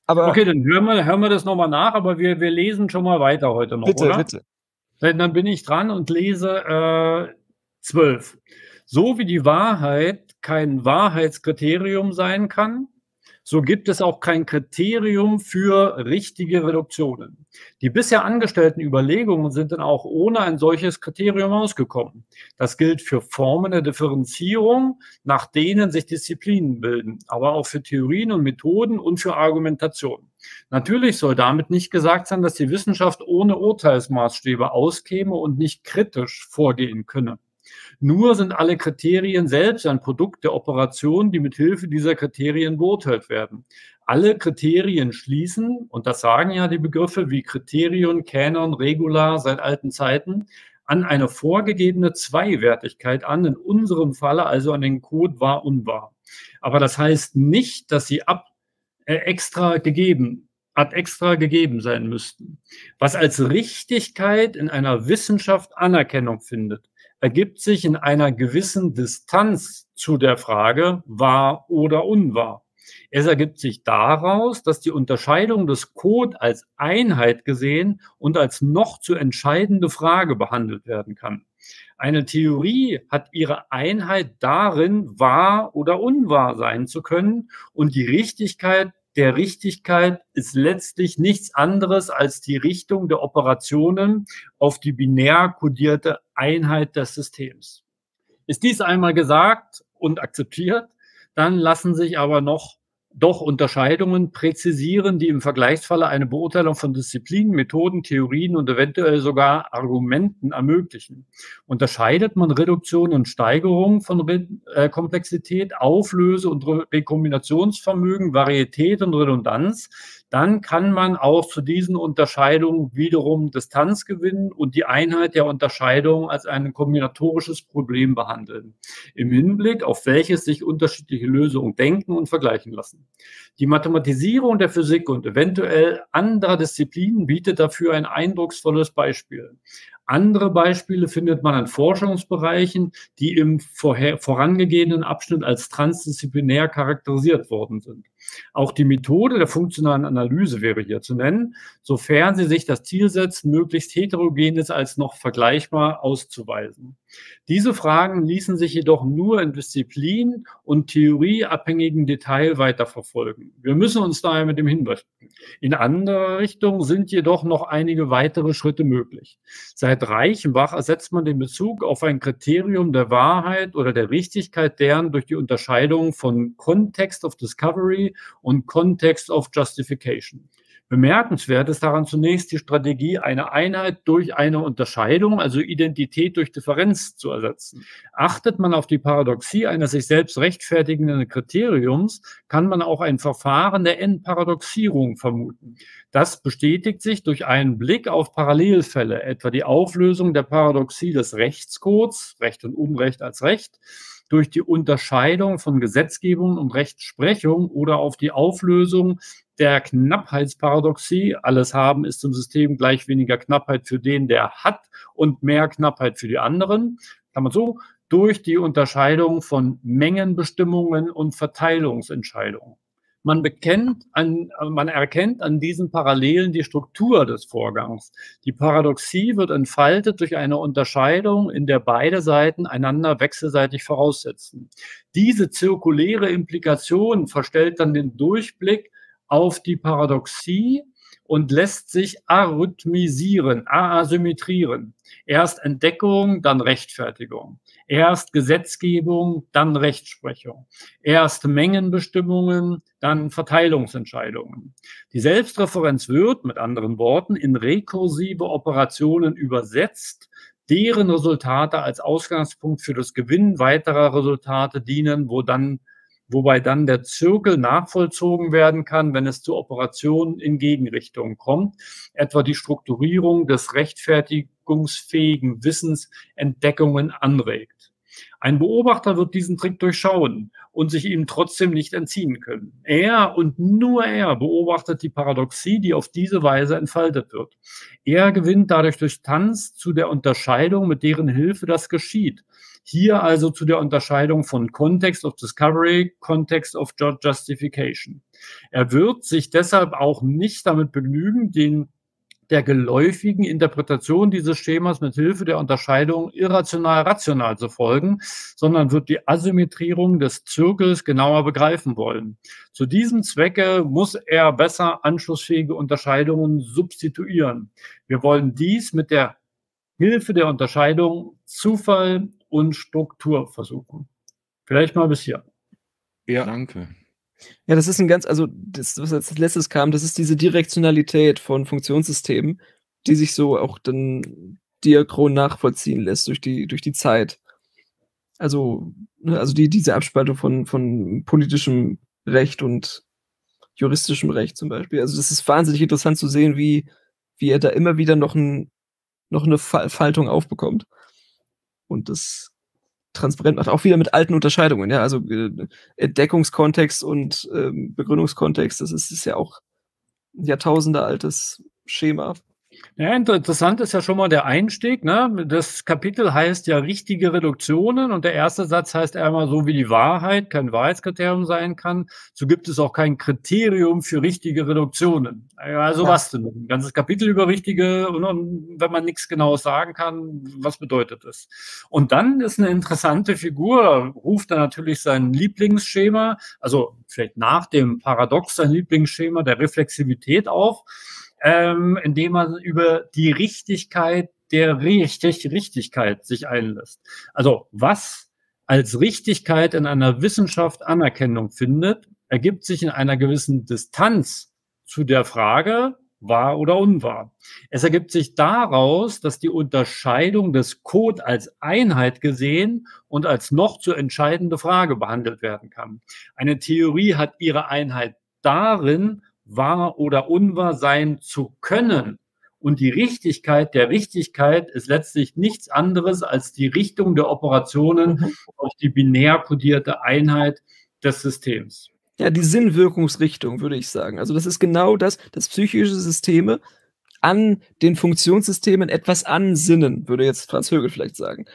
aber okay, dann hören wir, hören wir das nochmal nach, aber wir, wir lesen schon mal weiter heute noch, bitte, oder? Bitte. Dann bin ich dran und lese äh, 12. So wie die Wahrheit kein Wahrheitskriterium sein kann, so gibt es auch kein Kriterium für richtige Reduktionen. Die bisher angestellten Überlegungen sind dann auch ohne ein solches Kriterium ausgekommen. Das gilt für Formen der Differenzierung, nach denen sich Disziplinen bilden, aber auch für Theorien und Methoden und für Argumentation. Natürlich soll damit nicht gesagt sein, dass die Wissenschaft ohne Urteilsmaßstäbe auskäme und nicht kritisch vorgehen könne. Nur sind alle Kriterien selbst ein Produkt der Operation, die mit Hilfe dieser Kriterien beurteilt werden. Alle Kriterien schließen, und das sagen ja die Begriffe wie Kriterion, Canon, Regular seit alten Zeiten, an eine vorgegebene Zweiwertigkeit an, in unserem Falle also an den Code wahr, unwahr. Aber das heißt nicht, dass sie ab äh, extra gegeben ad extra gegeben sein müssten. Was als Richtigkeit in einer Wissenschaft Anerkennung findet, ergibt sich in einer gewissen Distanz zu der Frage wahr oder unwahr. Es ergibt sich daraus, dass die Unterscheidung des Code als Einheit gesehen und als noch zu entscheidende Frage behandelt werden kann. Eine Theorie hat ihre Einheit darin, wahr oder unwahr sein zu können und die Richtigkeit der Richtigkeit ist letztlich nichts anderes als die Richtung der Operationen auf die binär kodierte Einheit des Systems. Ist dies einmal gesagt und akzeptiert, dann lassen sich aber noch doch Unterscheidungen präzisieren, die im Vergleichsfalle eine Beurteilung von Disziplinen, Methoden, Theorien und eventuell sogar Argumenten ermöglichen. Unterscheidet man Reduktion und Steigerung von Re äh, Komplexität, Auflöse und Re Rekombinationsvermögen, Varietät und Redundanz, dann kann man auch zu diesen Unterscheidungen wiederum Distanz gewinnen und die Einheit der Unterscheidung als ein kombinatorisches Problem behandeln, im Hinblick auf welches sich unterschiedliche Lösungen denken und vergleichen lassen. Die Mathematisierung der Physik und eventuell anderer Disziplinen bietet dafür ein eindrucksvolles Beispiel. Andere Beispiele findet man in Forschungsbereichen, die im vorher, vorangegehenen Abschnitt als transdisziplinär charakterisiert worden sind. Auch die Methode der funktionalen Analyse wäre hier zu nennen, sofern sie sich das Ziel setzt, möglichst heterogenes als noch vergleichbar auszuweisen. Diese Fragen ließen sich jedoch nur in Disziplin und theorieabhängigen Detail weiterverfolgen. Wir müssen uns daher mit dem Hinweis. In anderer Richtung sind jedoch noch einige weitere Schritte möglich. Seit Reichenbach ersetzt man den Bezug auf ein Kriterium der Wahrheit oder der Richtigkeit deren durch die Unterscheidung von Context of Discovery Paradoxy und Context of Justification. Bemerkenswert ist daran zunächst die Strategie, eine Einheit durch eine Unterscheidung, also Identität durch Differenz zu ersetzen. Achtet man auf die Paradoxie eines sich selbst rechtfertigenden Kriteriums, kann man auch ein Verfahren der Entparadoxierung vermuten. Das bestätigt sich durch einen Blick auf Parallelfälle, etwa die Auflösung der Paradoxie des Rechtscodes, Recht und Unrecht als Recht, durch die Unterscheidung von Gesetzgebung und Rechtsprechung oder auf die Auflösung der Knappheitsparadoxie. Alles haben ist im System gleich weniger Knappheit für den, der hat und mehr Knappheit für die anderen. Kann man so durch die Unterscheidung von Mengenbestimmungen und Verteilungsentscheidungen. Man bekennt an, man erkennt an diesen Parallelen die Struktur des Vorgangs. Die Paradoxie wird entfaltet durch eine Unterscheidung, in der beide Seiten einander wechselseitig voraussetzen. Diese zirkuläre Implikation verstellt dann den Durchblick auf die Paradoxie und lässt sich arrhythmisieren, asymmetrieren. Erst Entdeckung, dann Rechtfertigung. Erst Gesetzgebung, dann Rechtsprechung. Erst Mengenbestimmungen, dann Verteilungsentscheidungen. Die Selbstreferenz wird, mit anderen Worten, in rekursive Operationen übersetzt, deren Resultate als Ausgangspunkt für das Gewinnen weiterer Resultate dienen, wo dann wobei dann der Zirkel nachvollzogen werden kann, wenn es zu Operationen in Gegenrichtungen kommt, etwa die Strukturierung des rechtfertigungsfähigen Wissens Entdeckungen anregt. Ein Beobachter wird diesen Trick durchschauen und sich ihm trotzdem nicht entziehen können. Er und nur er beobachtet die Paradoxie, die auf diese Weise entfaltet wird. Er gewinnt dadurch durch Tanz zu der Unterscheidung, mit deren Hilfe das geschieht hier also zu der Unterscheidung von Context of Discovery, Context of Justification. Er wird sich deshalb auch nicht damit begnügen, den der geläufigen Interpretation dieses Schemas mit Hilfe der Unterscheidung irrational-rational zu folgen, sondern wird die Asymmetrierung des Zirkels genauer begreifen wollen. Zu diesem Zwecke muss er besser anschlussfähige Unterscheidungen substituieren. Wir wollen dies mit der Hilfe der Unterscheidung Zufall und Struktur versuchen. Vielleicht mal bis hier. Ja, danke. Ja, das ist ein ganz, also das, was als letztes kam, das ist diese Direktionalität von Funktionssystemen, die sich so auch dann diachron nachvollziehen lässt durch die, durch die Zeit. Also, ne, also die, diese Abspaltung von, von politischem Recht und juristischem Recht zum Beispiel. Also das ist wahnsinnig interessant zu sehen, wie, wie er da immer wieder noch, ein, noch eine Faltung aufbekommt und das transparent macht. Auch wieder mit alten Unterscheidungen, ja, also äh, Entdeckungskontext und ähm, Begründungskontext, das ist, ist ja auch ein Jahrtausende altes Schema. Ja, interessant ist ja schon mal der Einstieg. Ne? Das Kapitel heißt ja richtige Reduktionen und der erste Satz heißt einmal so wie die Wahrheit kein Wahrheitskriterium sein kann, so gibt es auch kein Kriterium für richtige Reduktionen. Also ja. was denn? Ein ganzes Kapitel über richtige und, und wenn man nichts Genaues sagen kann, was bedeutet das? Und dann ist eine interessante Figur, ruft er natürlich sein Lieblingsschema, also vielleicht nach dem Paradox sein Lieblingsschema der Reflexivität auf ähm, indem man über die Richtigkeit der richtig Richtigkeit sich einlässt. Also was als Richtigkeit in einer Wissenschaft Anerkennung findet, ergibt sich in einer gewissen Distanz zu der Frage, wahr oder unwahr. Es ergibt sich daraus, dass die Unterscheidung des Code als Einheit gesehen und als noch zu entscheidende Frage behandelt werden kann. Eine Theorie hat ihre Einheit darin, wahr oder unwahr sein zu können. Und die Richtigkeit der Richtigkeit ist letztlich nichts anderes als die Richtung der Operationen mhm. auf die binär kodierte Einheit des Systems. Ja, die Sinnwirkungsrichtung, würde ich sagen. Also das ist genau das, dass psychische Systeme an den Funktionssystemen etwas ansinnen, würde jetzt Franz Högel vielleicht sagen.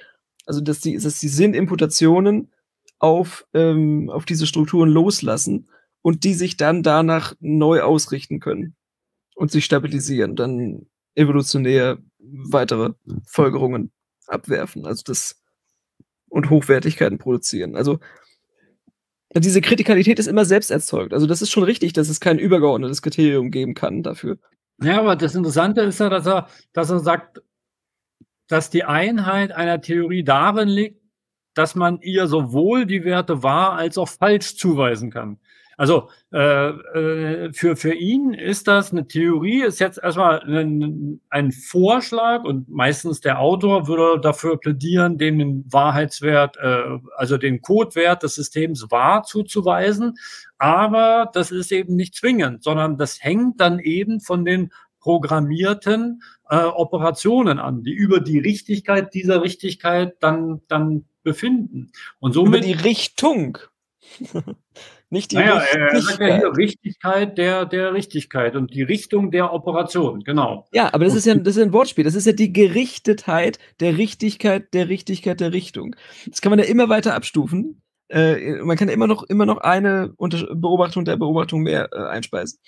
Also dass die, dass die Sinnimputationen auf, ähm, auf diese Strukturen loslassen und die sich dann danach neu ausrichten können und sich stabilisieren, dann evolutionär weitere Folgerungen abwerfen, also das und Hochwertigkeiten produzieren. Also diese Kritikalität ist immer selbst erzeugt. Also das ist schon richtig, dass es kein übergeordnetes Kriterium geben kann dafür. Ja, aber das Interessante ist ja, dass er, dass er sagt, dass die Einheit einer Theorie darin liegt, dass man ihr sowohl die Werte wahr als auch falsch zuweisen kann. Also äh, äh, für, für ihn ist das eine Theorie, ist jetzt erstmal ein, ein Vorschlag und meistens der Autor würde dafür plädieren, dem den Wahrheitswert, äh, also den Codewert des Systems wahr zuzuweisen. Aber das ist eben nicht zwingend, sondern das hängt dann eben von den programmierten äh, Operationen an, die über die Richtigkeit dieser Richtigkeit dann, dann befinden. Und somit. Über die Richtung. Nicht die naja, Richtigkeit. Er sagt ja hier Richtigkeit der, der Richtigkeit und die Richtung der Operation, genau. Ja, aber das ist ja, das ist ein Wortspiel. Das ist ja die Gerichtetheit der Richtigkeit der Richtigkeit der Richtung. Das kann man ja immer weiter abstufen. Äh, man kann immer noch, immer noch eine Beobachtung der Beobachtung mehr äh, einspeisen.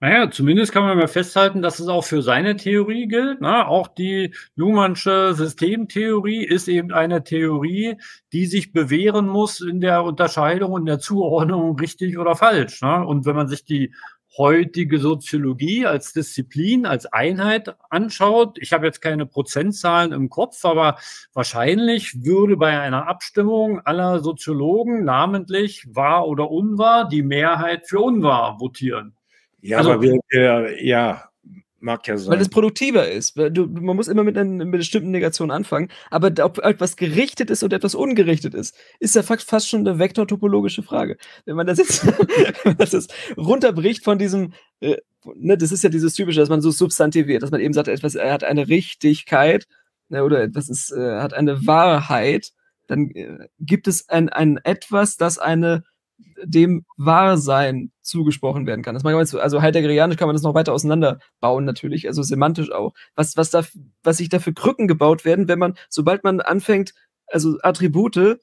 Naja, zumindest kann man mal festhalten, dass es auch für seine Theorie gilt. Ne? Auch die Luhmannsche Systemtheorie ist eben eine Theorie, die sich bewähren muss in der Unterscheidung und der Zuordnung richtig oder falsch. Ne? Und wenn man sich die heutige Soziologie als Disziplin, als Einheit anschaut, ich habe jetzt keine Prozentzahlen im Kopf, aber wahrscheinlich würde bei einer Abstimmung aller Soziologen, namentlich wahr oder unwahr, die Mehrheit für unwahr votieren. Ja, also, aber wir, wir, ja, mag ja sein. Weil es produktiver ist. Du, man muss immer mit einer, mit einer bestimmten Negation anfangen. Aber ob etwas gerichtet ist und etwas ungerichtet ist, ist ja fast schon eine vektortopologische Frage. Wenn man das jetzt das runterbricht von diesem, äh, ne, das ist ja dieses typische, dass man so substantiviert, dass man eben sagt, etwas hat eine Richtigkeit ne, oder etwas ist, äh, hat eine Wahrheit, dann äh, gibt es ein, ein etwas, das eine dem Wahrsein zugesprochen werden kann. Das man also heideggerianisch kann man das noch weiter auseinanderbauen, natürlich, also semantisch auch. Was, was, da, was sich da für Krücken gebaut werden, wenn man, sobald man anfängt, also Attribute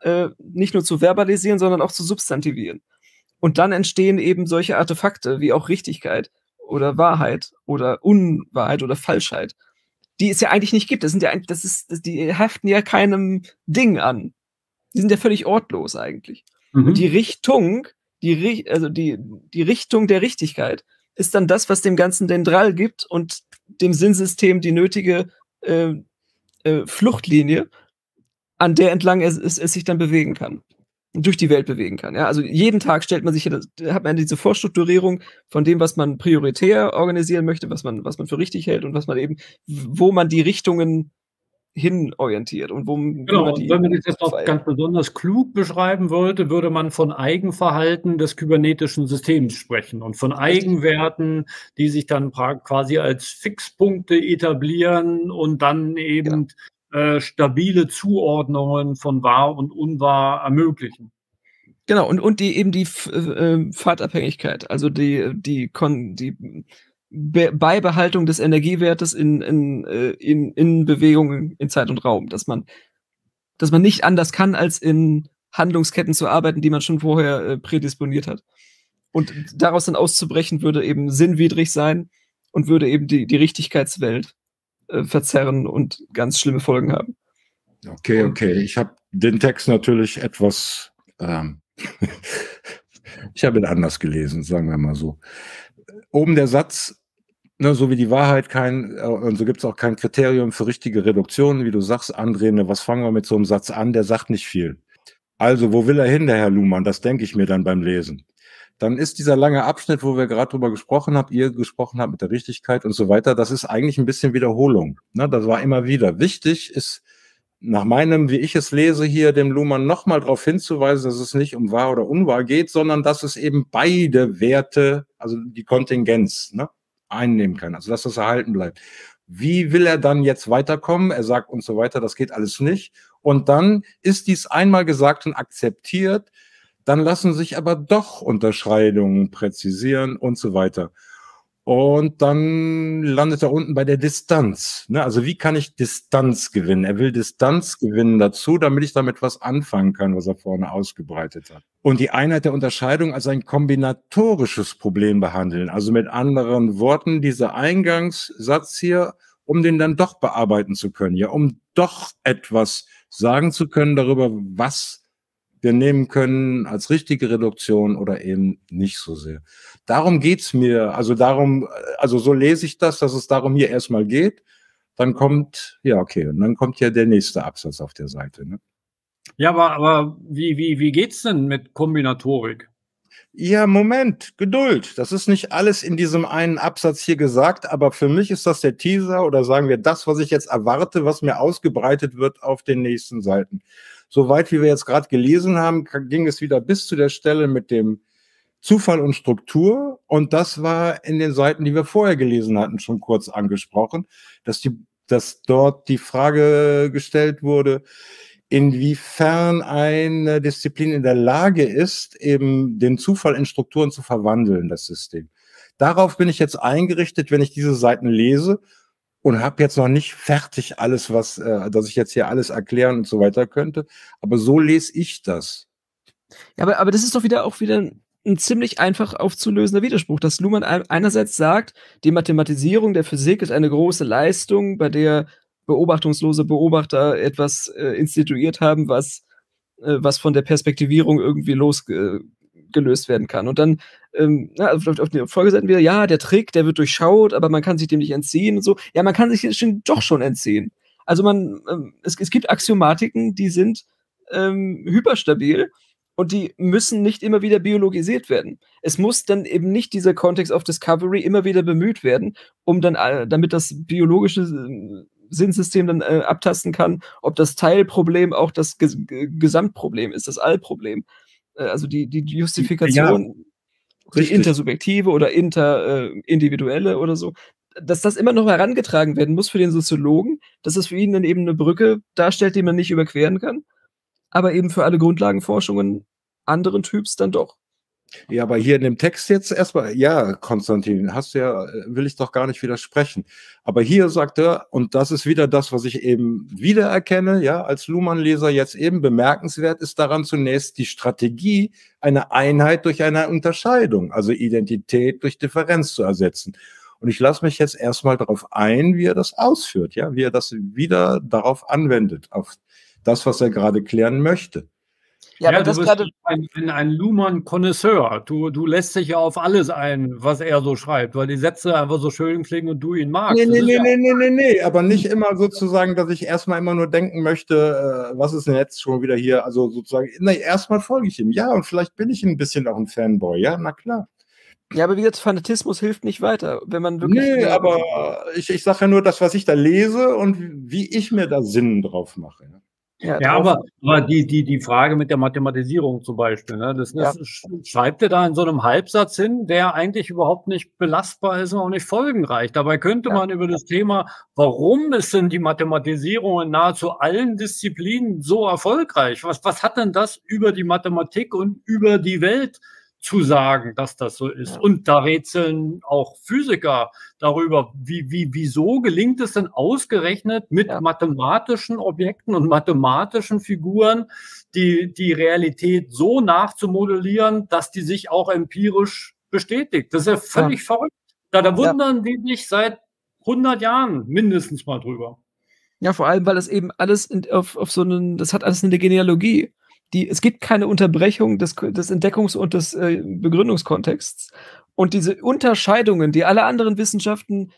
äh, nicht nur zu verbalisieren, sondern auch zu substantivieren. Und dann entstehen eben solche Artefakte wie auch Richtigkeit oder Wahrheit oder Unwahrheit oder Falschheit, die es ja eigentlich nicht gibt. Das sind ja das ist, die haften ja keinem Ding an. Die sind ja völlig ortlos eigentlich. Mhm. Und die Richtung, die, also die, die Richtung der Richtigkeit ist dann das, was dem Ganzen den Drall gibt und dem Sinnsystem die nötige äh, äh, Fluchtlinie, an der entlang es, es, es sich dann bewegen kann durch die Welt bewegen kann. Ja, also jeden Tag stellt man sich, hat man diese Vorstrukturierung von dem, was man prioritär organisieren möchte, was man, was man für richtig hält und was man eben, wo man die Richtungen hinorientiert und wo genau, man die wenn man das jetzt noch ganz besonders klug beschreiben wollte, würde man von Eigenverhalten des kybernetischen Systems sprechen und von Eigenwerten, die sich dann quasi als Fixpunkte etablieren und dann eben genau. äh, stabile Zuordnungen von wahr und unwahr ermöglichen. Genau, und, und die eben die äh, Fahrtabhängigkeit, also die, die, Kon die Be Beibehaltung des Energiewertes in, in, äh, in, in Bewegung in Zeit und Raum, dass man, dass man nicht anders kann, als in Handlungsketten zu arbeiten, die man schon vorher äh, prädisponiert hat. Und daraus dann auszubrechen, würde eben sinnwidrig sein und würde eben die, die Richtigkeitswelt äh, verzerren und ganz schlimme Folgen haben. Okay, okay. Ich habe den Text natürlich etwas, ähm, ich habe ihn anders gelesen, sagen wir mal so. Oben der Satz, Ne, so wie die Wahrheit kein, äh, und so gibt es auch kein Kriterium für richtige Reduktionen, wie du sagst, André, ne, was fangen wir mit so einem Satz an? Der sagt nicht viel. Also, wo will er hin, der Herr Luhmann? Das denke ich mir dann beim Lesen. Dann ist dieser lange Abschnitt, wo wir gerade drüber gesprochen haben, ihr gesprochen habt mit der Richtigkeit und so weiter, das ist eigentlich ein bisschen Wiederholung. Ne, das war immer wieder. Wichtig ist, nach meinem, wie ich es lese, hier dem Luhmann nochmal darauf hinzuweisen, dass es nicht um wahr oder unwahr geht, sondern dass es eben beide Werte, also die Kontingenz, ne, einnehmen kann, also dass das erhalten bleibt. Wie will er dann jetzt weiterkommen? Er sagt und so weiter, das geht alles nicht. Und dann ist dies einmal gesagt und akzeptiert, dann lassen sich aber doch Unterscheidungen präzisieren und so weiter. Und dann landet er unten bei der Distanz. Ne? Also wie kann ich Distanz gewinnen? Er will Distanz gewinnen dazu, damit ich damit was anfangen kann, was er vorne ausgebreitet hat. Und die Einheit der Unterscheidung als ein kombinatorisches Problem behandeln. Also mit anderen Worten, dieser Eingangssatz hier, um den dann doch bearbeiten zu können. Ja, um doch etwas sagen zu können darüber, was wir nehmen können als richtige Reduktion oder eben nicht so sehr. Darum geht's mir. Also darum, also so lese ich das, dass es darum hier erstmal geht. Dann kommt, ja, okay, und dann kommt ja der nächste Absatz auf der Seite. Ne? Ja, aber, aber wie, wie, wie geht's denn mit Kombinatorik? Ja, Moment, Geduld. Das ist nicht alles in diesem einen Absatz hier gesagt, aber für mich ist das der Teaser oder sagen wir das, was ich jetzt erwarte, was mir ausgebreitet wird auf den nächsten Seiten. Soweit wie wir jetzt gerade gelesen haben, ging es wieder bis zu der Stelle mit dem Zufall und Struktur. Und das war in den Seiten, die wir vorher gelesen hatten, schon kurz angesprochen, dass die, dass dort die Frage gestellt wurde, inwiefern eine Disziplin in der Lage ist, eben den Zufall in Strukturen zu verwandeln, das System. Darauf bin ich jetzt eingerichtet, wenn ich diese Seiten lese und habe jetzt noch nicht fertig alles, was, äh, dass ich jetzt hier alles erklären und so weiter könnte. Aber so lese ich das. Ja, aber, aber das ist doch wieder auch wieder ein ziemlich einfach aufzulösender Widerspruch, dass Luhmann einerseits sagt, die Mathematisierung der Physik ist eine große Leistung, bei der beobachtungslose Beobachter etwas äh, instituiert haben, was, äh, was von der Perspektivierung irgendwie losgelöst werden kann. Und dann ähm, na, auf, auf den Folgeseiten wieder, ja, der Trick, der wird durchschaut, aber man kann sich dem nicht entziehen und so. Ja, man kann sich schon, doch schon entziehen. Also man, ähm, es, es gibt Axiomatiken, die sind ähm, hyperstabil und die müssen nicht immer wieder biologisiert werden. Es muss dann eben nicht dieser Kontext of Discovery immer wieder bemüht werden, um dann, äh, damit das biologische äh, Sinnsystem dann äh, abtasten kann, ob das Teilproblem auch das Ges Gesamtproblem ist, das Allproblem. Äh, also die, die Justifikation, ja, die intersubjektive oder interindividuelle äh, oder so, dass das immer noch herangetragen werden muss für den Soziologen, dass es für ihn dann eben eine Brücke darstellt, die man nicht überqueren kann, aber eben für alle Grundlagenforschungen anderen Typs dann doch. Ja, aber hier in dem Text jetzt erstmal, ja, Konstantin, hast du ja, äh, will ich doch gar nicht widersprechen. Aber hier sagt er, und das ist wieder das, was ich eben wiedererkenne, ja, als Luhmann-Leser jetzt eben bemerkenswert ist daran zunächst die Strategie, eine Einheit durch eine Unterscheidung, also Identität durch Differenz zu ersetzen. Und ich lasse mich jetzt erstmal darauf ein, wie er das ausführt, ja, wie er das wieder darauf anwendet, auf das, was er gerade klären möchte. Ja, ja aber du bist ein, ein, ein Luhmann-Konnoisseur. Du, du lässt dich ja auf alles ein, was er so schreibt, weil die Sätze einfach so schön klingen und du ihn magst. Nee, nee, nee, ja nee, nee, nee, nee, aber nicht immer sozusagen, dass ich erstmal immer nur denken möchte, äh, was ist denn jetzt schon wieder hier? Also sozusagen, nee, erstmal folge ich ihm. Ja, und vielleicht bin ich ein bisschen auch ein Fanboy, ja, na klar. Ja, aber wie gesagt, Fanatismus hilft nicht weiter, wenn man wirklich. Nee, aber ich, ich sage ja nur das, was ich da lese und wie ich mir da Sinn drauf mache. Ja. Ja, aber, aber die, die, die Frage mit der Mathematisierung zum Beispiel, ne, das, das ja. schreibt er da in so einem Halbsatz hin, der eigentlich überhaupt nicht belastbar ist und auch nicht folgenreich. Dabei könnte ja. man über das Thema, warum ist denn die Mathematisierung in nahezu allen Disziplinen so erfolgreich? Was, was hat denn das über die Mathematik und über die Welt zu sagen, dass das so ist. Ja. Und da rätseln auch Physiker darüber, wie, wie, wieso gelingt es denn ausgerechnet mit ja. mathematischen Objekten und mathematischen Figuren, die, die Realität so nachzumodellieren, dass die sich auch empirisch bestätigt. Das ist ja völlig ja. verrückt. Da, da wundern die sich seit 100 Jahren mindestens mal drüber. Ja, vor allem, weil das eben alles in, auf, auf so einen, das hat alles eine Genealogie die, es gibt keine Unterbrechung des, des Entdeckungs- und des äh, Begründungskontexts. Und diese Unterscheidungen, die alle anderen Wissenschaften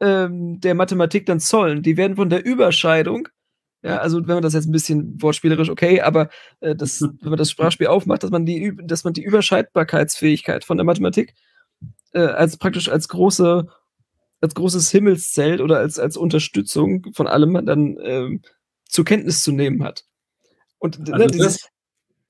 ähm, der Mathematik dann zollen, die werden von der Überscheidung, ja, also wenn man das jetzt ein bisschen wortspielerisch, okay, aber äh, das, wenn man das Sprachspiel aufmacht, dass man die, dass man die Überscheidbarkeitsfähigkeit von der Mathematik äh, als praktisch als große, als großes Himmelszelt oder als, als Unterstützung von allem dann äh, zur Kenntnis zu nehmen hat. Und ne, also das,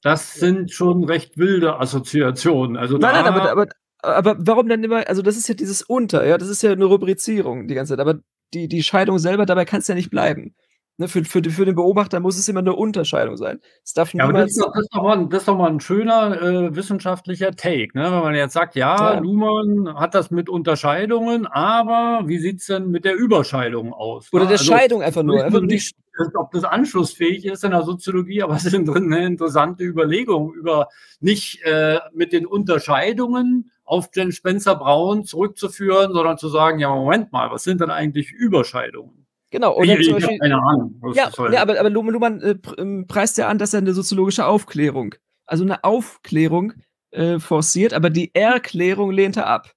das, sind schon recht wilde Assoziationen. Also nein, nein, aber, aber, aber warum dann immer, also das ist ja dieses Unter, ja, das ist ja eine Rubrizierung die ganze Zeit, aber die, die Scheidung selber, dabei kann es ja nicht bleiben. Ne, für, für, für den Beobachter muss es immer eine Unterscheidung sein. Es darf ja, aber das, ist doch, das, ist doch mal, das ist doch mal ein schöner äh, wissenschaftlicher Take. Ne? Wenn man jetzt sagt, ja, ja, Luhmann hat das mit Unterscheidungen, aber wie sieht es denn mit der Überscheidung aus? Oder ne? der also, Scheidung einfach nur. Einfach nicht, ob das anschlussfähig ist in der Soziologie, aber es ist eine interessante Überlegung über nicht äh, mit den Unterscheidungen auf Jen Spencer Braun zurückzuführen, sondern zu sagen, ja, Moment mal, was sind denn eigentlich Überscheidungen? Genau. Oder ich, ich keine Ahnung. Ja, ja, aber, aber Luhmann äh, ähm, preist ja an, dass er eine soziologische Aufklärung, also eine Aufklärung äh, forciert, aber die Erklärung lehnt er ab.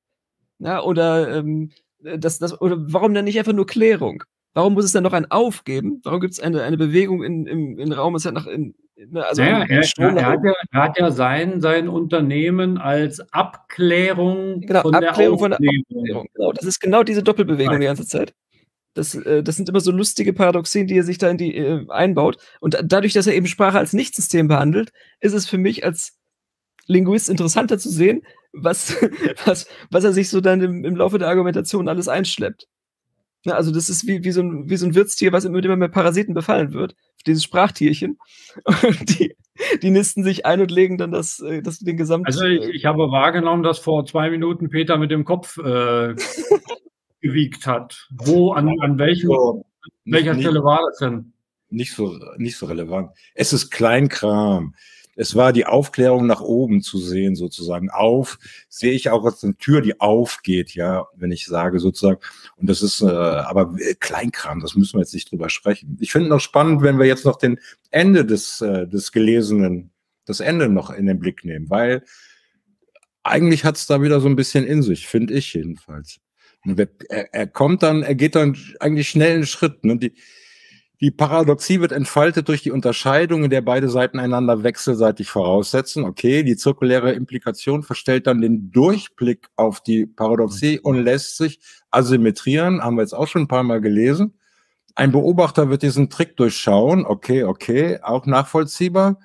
Ja, oder, ähm, das, das, oder warum denn nicht einfach nur Klärung? Warum muss es dann noch ein Aufgeben? Warum gibt es eine, eine Bewegung in, im, in Raum? Es hat nach, in, ne, also naja, er, er, hat ja, er, hat ja, sein, sein Unternehmen als Abklärung genau, von Abklärung der. Von der Aufklärung. Genau, das ist genau diese Doppelbewegung Nein. die ganze Zeit. Das, äh, das sind immer so lustige Paradoxien, die er sich da in die äh, einbaut. Und dadurch, dass er eben Sprache als Nichtsystem behandelt, ist es für mich als Linguist interessanter zu sehen, was, was, was er sich so dann im, im Laufe der Argumentation alles einschleppt. Ja, also das ist wie, wie, so ein, wie so ein Wirtstier, was immer mehr Parasiten befallen wird. Dieses Sprachtierchen. Und die, die nisten sich ein und legen dann das, äh, das den gesamten. Also ich, ich habe wahrgenommen, dass vor zwei Minuten Peter mit dem Kopf äh, gewiegt hat. Wo, an, an welchem, so, welcher nicht, Stelle war das denn? Nicht so, nicht so relevant. Es ist Kleinkram es war die Aufklärung nach oben zu sehen, sozusagen. Auf sehe ich auch als eine Tür, die aufgeht, ja, wenn ich sage sozusagen. Und das ist äh, aber Kleinkram, das müssen wir jetzt nicht drüber sprechen. Ich finde noch spannend, wenn wir jetzt noch den Ende des, äh, des Gelesenen, das Ende noch in den Blick nehmen, weil eigentlich hat es da wieder so ein bisschen in sich, finde ich jedenfalls. Er, er kommt dann, er geht dann eigentlich schnell einen Schritt. Ne? Die, die Paradoxie wird entfaltet durch die Unterscheidung, in der beide Seiten einander wechselseitig voraussetzen. Okay, die zirkuläre Implikation verstellt dann den Durchblick auf die Paradoxie und lässt sich asymmetrieren, haben wir jetzt auch schon ein paar Mal gelesen. Ein Beobachter wird diesen Trick durchschauen. Okay, okay, auch nachvollziehbar.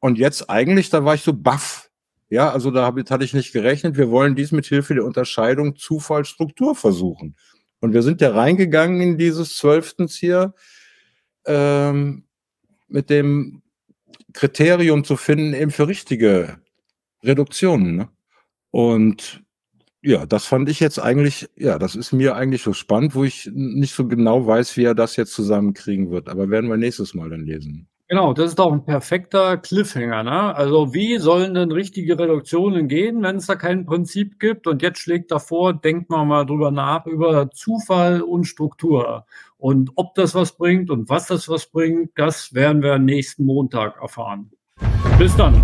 Und jetzt eigentlich, da war ich so baff. Ja, also da hatte ich nicht gerechnet. Wir wollen dies mit Hilfe der Unterscheidung Zufall Struktur versuchen. Und wir sind ja reingegangen in dieses Zwölftens hier ähm, mit dem Kriterium zu finden, eben für richtige Reduktionen. Ne? Und ja, das fand ich jetzt eigentlich, ja, das ist mir eigentlich so spannend, wo ich nicht so genau weiß, wie er das jetzt zusammenkriegen wird. Aber werden wir nächstes Mal dann lesen. Genau, das ist doch ein perfekter Cliffhanger. Ne? Also wie sollen denn richtige Reduktionen gehen, wenn es da kein Prinzip gibt? Und jetzt schlägt davor, denkt man mal drüber nach, über Zufall und Struktur. Und ob das was bringt und was das was bringt, das werden wir nächsten Montag erfahren. Bis dann.